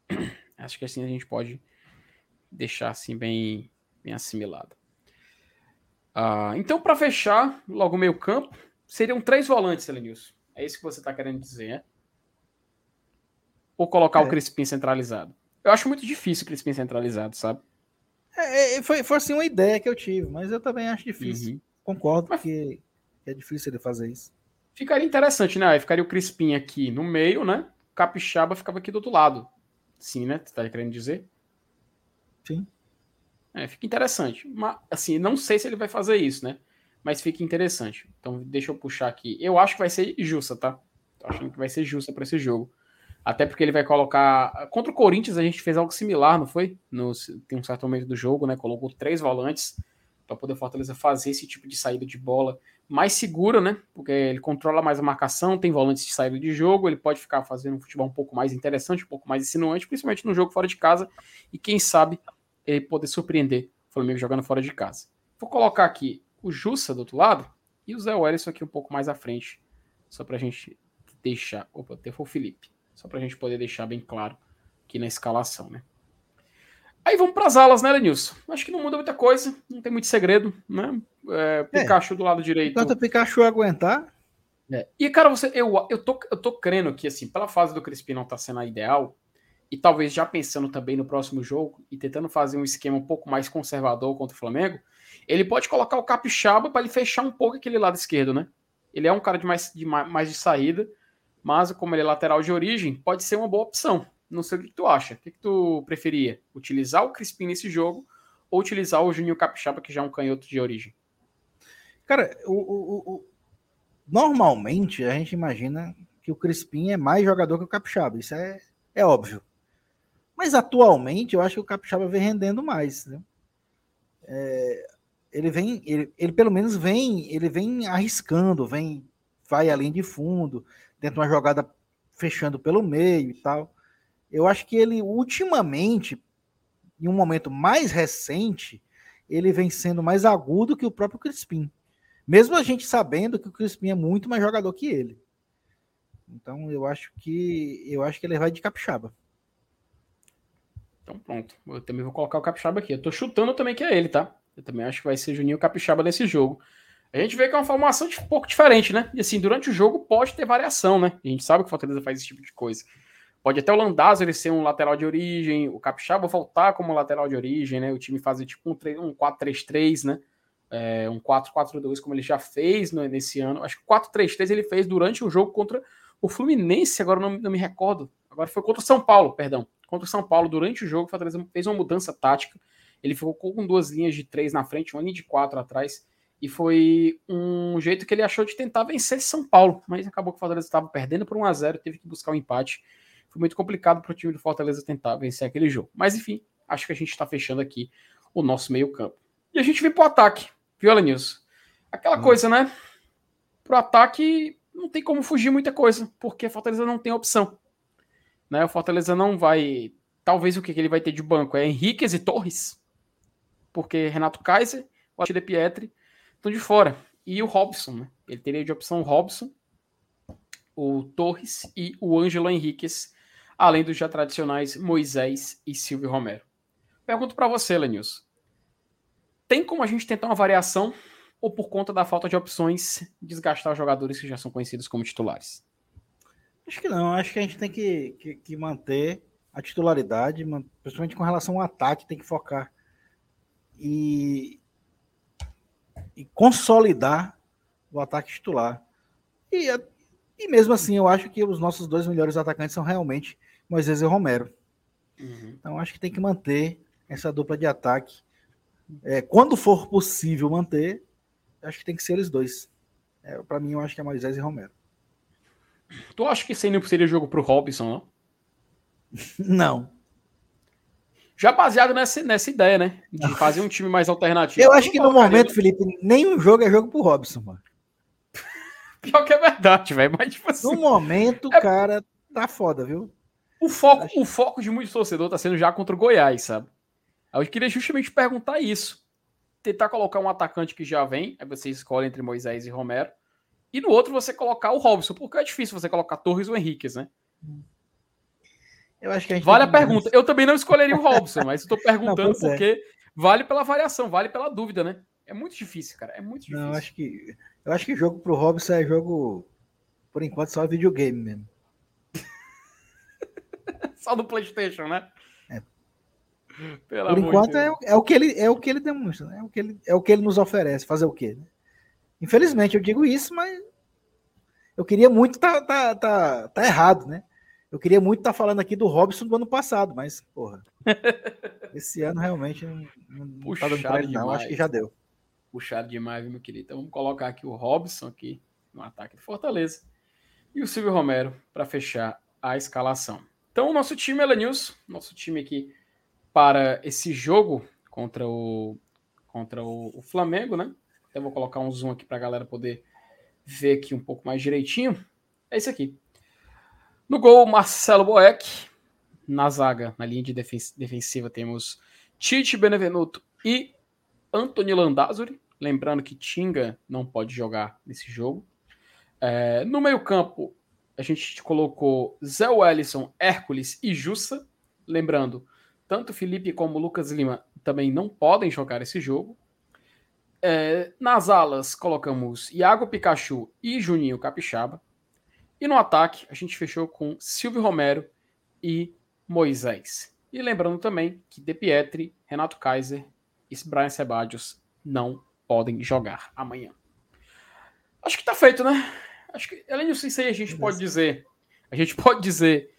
Acho que assim a gente pode deixar assim bem, bem assimilado. Ah, então, para fechar, logo o meio campo, seriam três volantes, Elenilson. É isso que você está querendo dizer, né? Ou colocar é. o Crispim centralizado? Eu acho muito difícil o Crispim centralizado, sabe? É, é, foi, foi assim uma ideia que eu tive, mas eu também acho difícil. Uhum. Concordo mas... que é difícil ele fazer isso. Ficaria interessante, né? Aí ficaria o Crispim aqui no meio, né? O Capixaba ficava aqui do outro lado. Sim, né? Você tá querendo dizer? Sim. É, fica interessante. Mas, assim, não sei se ele vai fazer isso, né? Mas fica interessante. Então, deixa eu puxar aqui. Eu acho que vai ser justa, tá? Tô achando que vai ser justa para esse jogo. Até porque ele vai colocar. Contra o Corinthians, a gente fez algo similar, não foi? No, tem um certo momento do jogo, né? Colocou três volantes para poder Fortaleza fazer esse tipo de saída de bola mais segura, né? Porque ele controla mais a marcação, tem volantes de saída de jogo, ele pode ficar fazendo um futebol um pouco mais interessante, um pouco mais insinuante, principalmente no jogo fora de casa. E quem sabe ele poder surpreender o Flamengo jogando fora de casa. Vou colocar aqui o Jussa do outro lado e o Zé Wellison aqui um pouco mais à frente, só para a gente deixar. Opa, até foi o Felipe. Só para a gente poder deixar bem claro aqui na escalação, né? Aí vamos para as alas, né, Lenilson? Acho que não muda muita coisa, não tem muito segredo, né? É, Pikachu é, do lado direito. Enquanto o Pikachu aguentar. É. E, cara, você, eu, eu, tô, eu tô crendo que, assim, pela fase do Crispim não tá sendo a ideal, e talvez já pensando também no próximo jogo e tentando fazer um esquema um pouco mais conservador contra o Flamengo, ele pode colocar o Capixaba para ele fechar um pouco aquele lado esquerdo, né? Ele é um cara de mais de, mais de saída, mas como ele é lateral de origem, pode ser uma boa opção. Não sei o que tu acha. O que, tu preferia? Utilizar o Crispim nesse jogo ou utilizar o Juninho Capixaba, que já é um canhoto de origem? Cara, o, o, o, normalmente a gente imagina que o Crispim é mais jogador que o Capixaba. Isso é, é óbvio. Mas atualmente eu acho que o Capixaba vem rendendo mais. Né? É, ele vem, ele, ele pelo menos vem, ele vem arriscando, vem, vai além de fundo, tenta uma jogada fechando pelo meio e tal. Eu acho que ele, ultimamente, em um momento mais recente, ele vem sendo mais agudo que o próprio Crispim. Mesmo a gente sabendo que o Crispim é muito mais jogador que ele. Então eu acho que eu acho que ele vai de capixaba. Então pronto. Eu também vou colocar o capixaba aqui. Eu tô chutando também que é ele, tá? Eu também acho que vai ser Juninho Capixaba nesse jogo. A gente vê que é uma formação de, um pouco diferente, né? E assim, durante o jogo pode ter variação, né? A gente sabe que o Fortaleza faz esse tipo de coisa. Pode até o Landazzo ele ser um lateral de origem, o Capixaba voltar como lateral de origem, né? O time fazer tipo um, um 4-3-3, né? É, um 4-4-2, como ele já fez nesse ano. Acho que 4-3-3 ele fez durante o jogo contra o Fluminense, agora não, não, me recordo. Agora foi contra o São Paulo, perdão. Contra o São Paulo, durante o jogo, o Fortaleza fez uma mudança tática. Ele ficou com duas linhas de três na frente, uma linha de quatro atrás. E foi um jeito que ele achou de tentar vencer São Paulo. Mas acabou que o Fortaleza estava perdendo por 1 a 0 teve que buscar o um empate foi muito complicado para o time do Fortaleza tentar vencer aquele jogo. Mas enfim, acho que a gente está fechando aqui o nosso meio-campo. E a gente vem para o ataque, Viola News. Aquela hum. coisa, né? Para o ataque, não tem como fugir muita coisa, porque a Fortaleza não tem opção. Né? O Fortaleza não vai. Talvez o que ele vai ter de banco é Henriquez e Torres, porque Renato Kaiser, o Atila Pietri estão de fora. E o Robson, né? Ele teria de opção o Robson, o Torres e o Ângelo Henriquez, além dos já tradicionais Moisés e Silvio Romero. Pergunto para você, Lenils. Tem como a gente tentar uma variação ou por conta da falta de opções desgastar os jogadores que já são conhecidos como titulares? Acho que não. Acho que a gente tem que, que, que manter a titularidade, principalmente com relação ao ataque, tem que focar e, e consolidar o ataque titular. E, e mesmo assim, eu acho que os nossos dois melhores atacantes são realmente Moisés e Romero. Uhum. Então acho que tem que manter essa dupla de ataque. É, quando for possível manter, acho que tem que ser eles dois. É, para mim, eu acho que é Moisés e Romero. Tu acha que esse não seria jogo pro Robson, não? não. Já baseado nessa, nessa ideia, né? De fazer um time mais alternativo. Eu acho que no momento, Felipe, nenhum jogo é jogo pro Robson, mano. Pior que é verdade, velho. Mas, tipo assim. No momento, é... cara, tá foda, viu? O foco, Acho... o foco de muitos torcedores está sendo já contra o Goiás, sabe? Eu queria justamente perguntar isso. Tentar colocar um atacante que já vem, aí você escolhe entre Moisés e Romero. E no outro você colocar o Robson, porque é difícil você colocar Torres ou Henriquez, né? Eu acho que a vale a pergunta. Mais... Eu também não escolheria o Robson, mas estou perguntando não, porque é. vale pela variação, vale pela dúvida, né? É muito difícil, cara. É muito difícil. Não, acho que, eu acho que jogo pro Robson é jogo, por enquanto, só videogame mesmo. só do PlayStation, né? É. Pelo por enquanto de é, é, o que ele é o que ele demonstra, né? é o que ele é o que ele nos oferece. Fazer o quê? Né? Infelizmente eu digo isso, mas eu queria muito tá, tá, tá, tá errado, né? Eu queria muito estar tá falando aqui do Robson do ano passado, mas, porra, esse ano realmente não, não tá dando pra ele, não. Acho que já deu. Puxado demais, meu querido. Então vamos colocar aqui o Robson aqui no ataque do Fortaleza e o Silvio Romero para fechar a escalação. Então o nosso time, Elenilson, nosso time aqui para esse jogo contra o contra o, o Flamengo, né? Até vou colocar um zoom aqui para a galera poder ver aqui um pouco mais direitinho. É esse aqui. No gol, Marcelo Boeck. Na zaga, na linha de defensiva, temos Tite Benevenuto e Antony Landazuri. Lembrando que Tinga não pode jogar nesse jogo. É, no meio-campo, a gente colocou Zé Wellison, Hércules e Jussa. Lembrando, tanto Felipe como Lucas Lima também não podem jogar esse jogo. É, nas alas, colocamos Iago Pikachu e Juninho Capixaba. E no ataque, a gente fechou com Silvio Romero e Moisés. E lembrando também que De Pietri, Renato Kaiser e Brian Sebadios não podem jogar amanhã. Acho que tá feito, né? Acho que, além disso, isso aí a gente Beleza. pode dizer. A gente pode dizer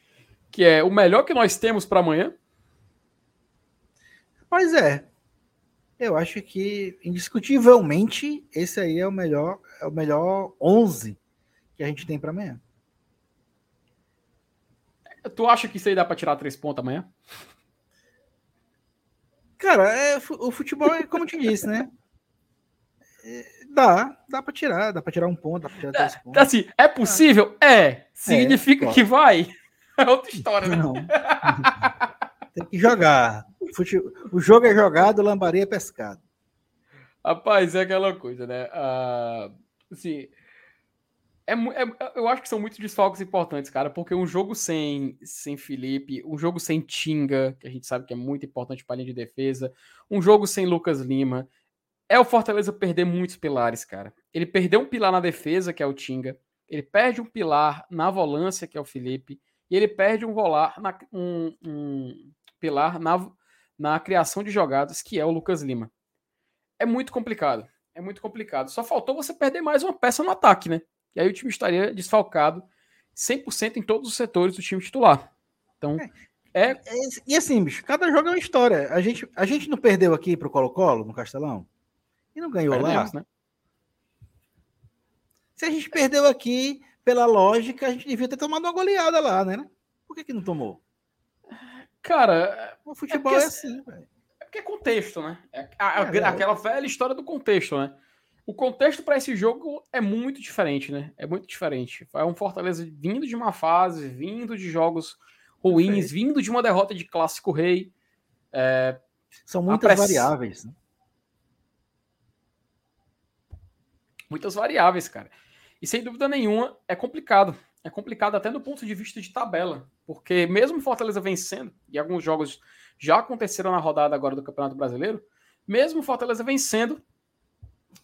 que é o melhor que nós temos para amanhã. Pois é. Eu acho que indiscutivelmente esse aí é o melhor, é o melhor 11 que a gente tem para amanhã. Tu acha que isso aí dá pra tirar três pontos amanhã? Cara, é, o futebol é como eu te disse, né? É, dá, dá pra tirar, dá pra tirar um ponto, dá pra tirar três pontos. Assim, é possível? É. é Significa é, que vai? É outra história, né? Não. Tem que jogar. O jogo é jogado, o lambari é pescado. Rapaz, é aquela coisa, né? Uh, assim, é, é, eu acho que são muitos desfalques importantes, cara, porque um jogo sem, sem Felipe, um jogo sem Tinga, que a gente sabe que é muito importante para a linha de defesa, um jogo sem Lucas Lima, é o Fortaleza perder muitos pilares, cara. Ele perdeu um pilar na defesa, que é o Tinga, ele perde um pilar na volância, que é o Felipe, e ele perde um, volar, na, um, um pilar na, na criação de jogadas, que é o Lucas Lima. É muito complicado. É muito complicado. Só faltou você perder mais uma peça no ataque, né? E aí o time estaria desfalcado 100% em todos os setores do time titular. Então, é. é... E assim, bicho, cada jogo é uma história. A gente, a gente não perdeu aqui pro Colo-Colo, no Castelão? E não ganhou Perdemos, lá? Né? Se a gente perdeu aqui, pela lógica, a gente devia ter tomado uma goleada lá, né? Por que, que não tomou? Cara, o futebol é, é assim, velho. É porque é contexto, né? É, a, é, aquela velha história do contexto, né? O contexto para esse jogo é muito diferente, né? É muito diferente. É um Fortaleza vindo de uma fase, vindo de jogos ruins, vindo de uma derrota de clássico rei. É... São muitas press... variáveis. Né? Muitas variáveis, cara. E sem dúvida nenhuma, é complicado. É complicado até do ponto de vista de tabela. Porque mesmo Fortaleza vencendo, e alguns jogos já aconteceram na rodada agora do Campeonato Brasileiro, mesmo Fortaleza vencendo,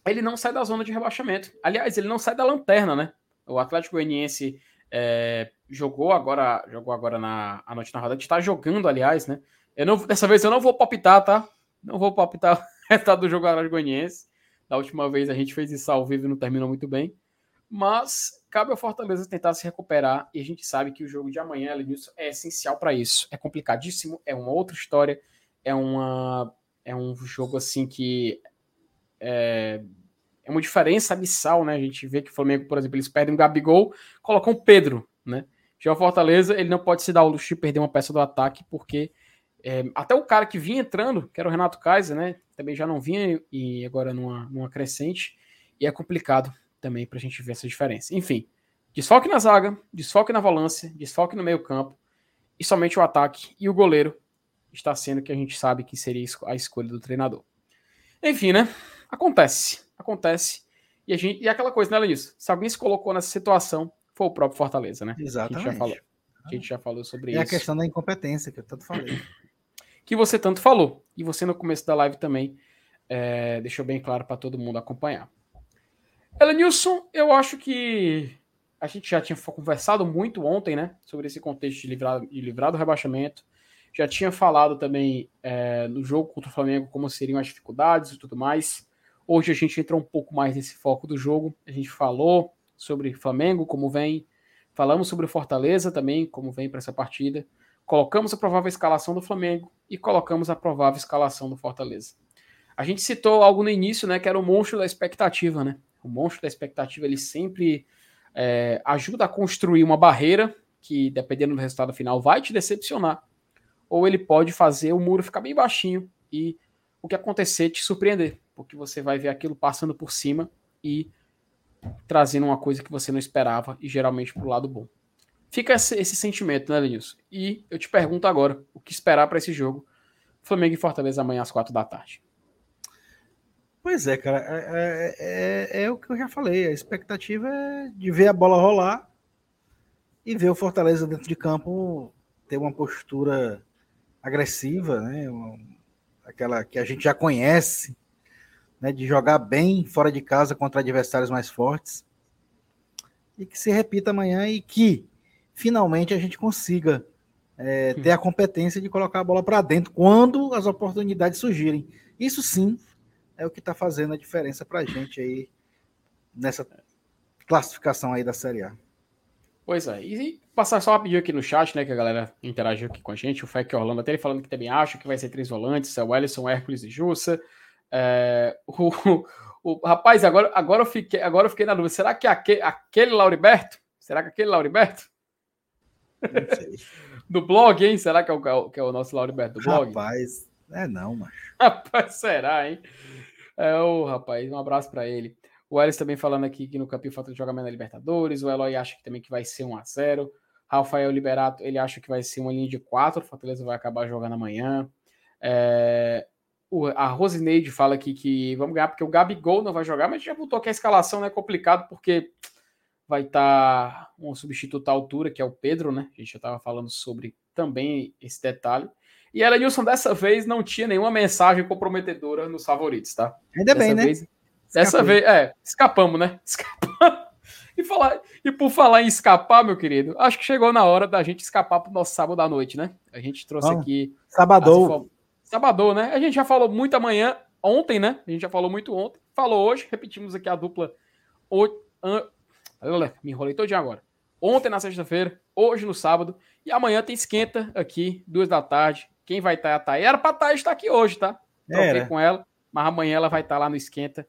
ele não sai da zona de rebaixamento. Aliás, ele não sai da lanterna, né? O Atlético Goianiense é, jogou agora, jogou agora na a noite na rodada, está jogando, aliás, né? Eu não, dessa vez eu não vou palpitar, tá? Não vou palpitar o resultado do jogo Atlético Goianiense. Da última vez a gente fez isso ao vivo e não terminou muito bem. Mas cabe ao Fortaleza tentar se recuperar e a gente sabe que o jogo de amanhã, Lenilson, é essencial para isso. É complicadíssimo, é uma outra história, é uma é um jogo assim que é, é uma diferença abissal, né? A gente vê que o Flamengo, por exemplo, eles perdem o Gabigol, colocam o Pedro, né? Já o Fortaleza, ele não pode se dar o luxo de perder uma peça do ataque, porque é, até o cara que vinha entrando, que era o Renato Kaiser, né? Também já não vinha e agora numa, numa crescente, e é complicado também para a gente ver essa diferença. Enfim, desfoque na zaga, desfoque na volância, desfoque no meio-campo, e somente o ataque e o goleiro está sendo que a gente sabe que seria a escolha do treinador. Enfim, né? Acontece, acontece. E, a gente, e aquela coisa, né, Lenilson? Se alguém se colocou nessa situação, foi o próprio Fortaleza, né? Exatamente. A gente já falou, a gente já falou sobre é isso. É a questão da incompetência que eu tanto falei. Que você tanto falou. E você no começo da live também é, deixou bem claro para todo mundo acompanhar. Elenilson, eu acho que a gente já tinha conversado muito ontem, né, sobre esse contexto de livrar, de livrar do rebaixamento. Já tinha falado também é, no jogo contra o Flamengo como seriam as dificuldades e tudo mais. Hoje a gente entrou um pouco mais nesse foco do jogo. A gente falou sobre Flamengo, como vem. Falamos sobre Fortaleza também, como vem para essa partida. Colocamos a provável escalação do Flamengo e colocamos a provável escalação do Fortaleza. A gente citou algo no início, né, que era o monstro da expectativa, né? O monstro da expectativa ele sempre é, ajuda a construir uma barreira que, dependendo do resultado final, vai te decepcionar ou ele pode fazer o muro ficar bem baixinho e o que acontecer te surpreender, porque você vai ver aquilo passando por cima e trazendo uma coisa que você não esperava e geralmente para o lado bom. Fica esse, esse sentimento, né, Lenilson? E eu te pergunto agora, o que esperar para esse jogo? Flamengo e Fortaleza amanhã às quatro da tarde. Pois é, cara, é, é, é, é, o que eu já falei. A expectativa é de ver a bola rolar e ver o Fortaleza dentro de campo ter uma postura agressiva, né? Aquela que a gente já conhece, né? De jogar bem fora de casa contra adversários mais fortes. E que se repita amanhã e que finalmente a gente consiga é, ter a competência de colocar a bola para dentro quando as oportunidades surgirem. Isso sim é o que está fazendo a diferença para a gente aí nessa classificação aí da Série A. Pois é, e passar só rapidinho aqui no chat, né, que a galera interagiu aqui com a gente, o Fec Orlando até ele falando que também acha que vai ser três volantes, é o Ellison, Hércules e Jussa. É, o, o, o, rapaz, agora, agora, eu fiquei, agora eu fiquei na dúvida, será que aquele, aquele Lauriberto? Será que aquele Lauriberto? Não sei. do blog, hein? Será que é o, que é o nosso Lauriberto do blog? Rapaz, é não, mas. Rapaz, será, hein? É, o rapaz, um abraço para ele. O Elis também falando aqui que no Campinho falta de jogamento na Libertadores. O Eloy acha que também que vai ser 1 a 0 Rafael Liberato, ele acha que vai ser uma linha de 4. O Fortaleza vai acabar jogando amanhã. É, o, a Rosineide fala aqui que vamos ganhar porque o Gabigol não vai jogar, mas já voltou que a escalação não é complicado porque vai estar tá um substituto à altura, que é o Pedro, né? A gente já estava falando sobre também esse detalhe. E ela, Nilson, dessa vez não tinha nenhuma mensagem comprometedora nos favoritos, tá? Ainda dessa bem, né? vez, né? Dessa vez, é, escapamos, né? Escapamos. E, falar, e por falar em escapar, meu querido, acho que chegou na hora da gente escapar pro nosso sábado à noite, né? A gente trouxe aqui. Sabadão. Sabadão, né? A gente já falou muito amanhã, ontem, né? A gente já falou muito ontem. Falou hoje, repetimos aqui a dupla. O, an, me enrolei todinho agora. Ontem na sexta-feira, hoje no sábado. E amanhã tem esquenta aqui, duas da tarde. Quem vai estar é a Thay. Era pra Thay estar aqui hoje, tá? Troquei com ela, mas amanhã ela vai estar lá no esquenta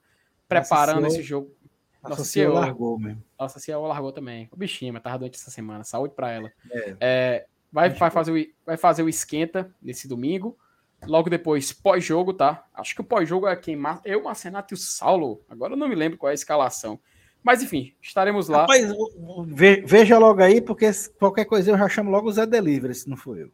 preparando esse jogo. Nossa, Nossa CEO largou mesmo. Nossa CEO largou também. O bichinho, mas tava doente essa semana. Saúde para ela. É. É, vai, vai, fazer o, vai fazer o esquenta nesse domingo. Logo depois, pós-jogo, tá? Acho que o pós-jogo é quem? Eu, Marcenato e o Saulo. Agora eu não me lembro qual é a escalação. Mas enfim, estaremos lá. Rapaz, veja logo aí, porque qualquer coisa eu já chamo logo o Zé Delivery, se não for eu.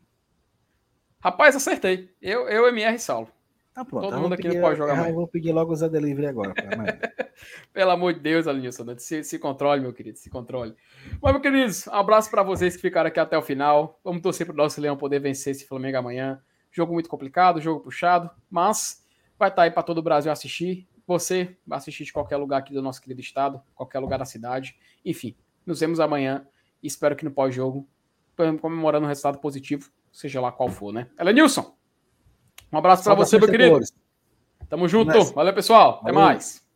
Rapaz, acertei. Eu, eu MR Saulo. Tá pronto. Todo mundo aqui pedir, não pode jogar mais. Eu vou pedir logo o Zé Delivery agora. Pelo amor de Deus, Alinilson, né? se, se controle, meu querido, se controle. Mas, meu queridos, um abraço para vocês que ficaram aqui até o final. Vamos torcer para o nosso Leão poder vencer esse Flamengo amanhã. Jogo muito complicado, jogo puxado, mas vai estar tá aí para todo o Brasil assistir. Você vai assistir de qualquer lugar aqui do nosso querido estado, qualquer lugar da cidade. Enfim, nos vemos amanhã e espero que no pós-jogo, comemorando um resultado positivo, seja lá qual for, né? Ela Nilson. Um abraço para você, meu querido. Tamo junto. Valeu, pessoal. Até mais.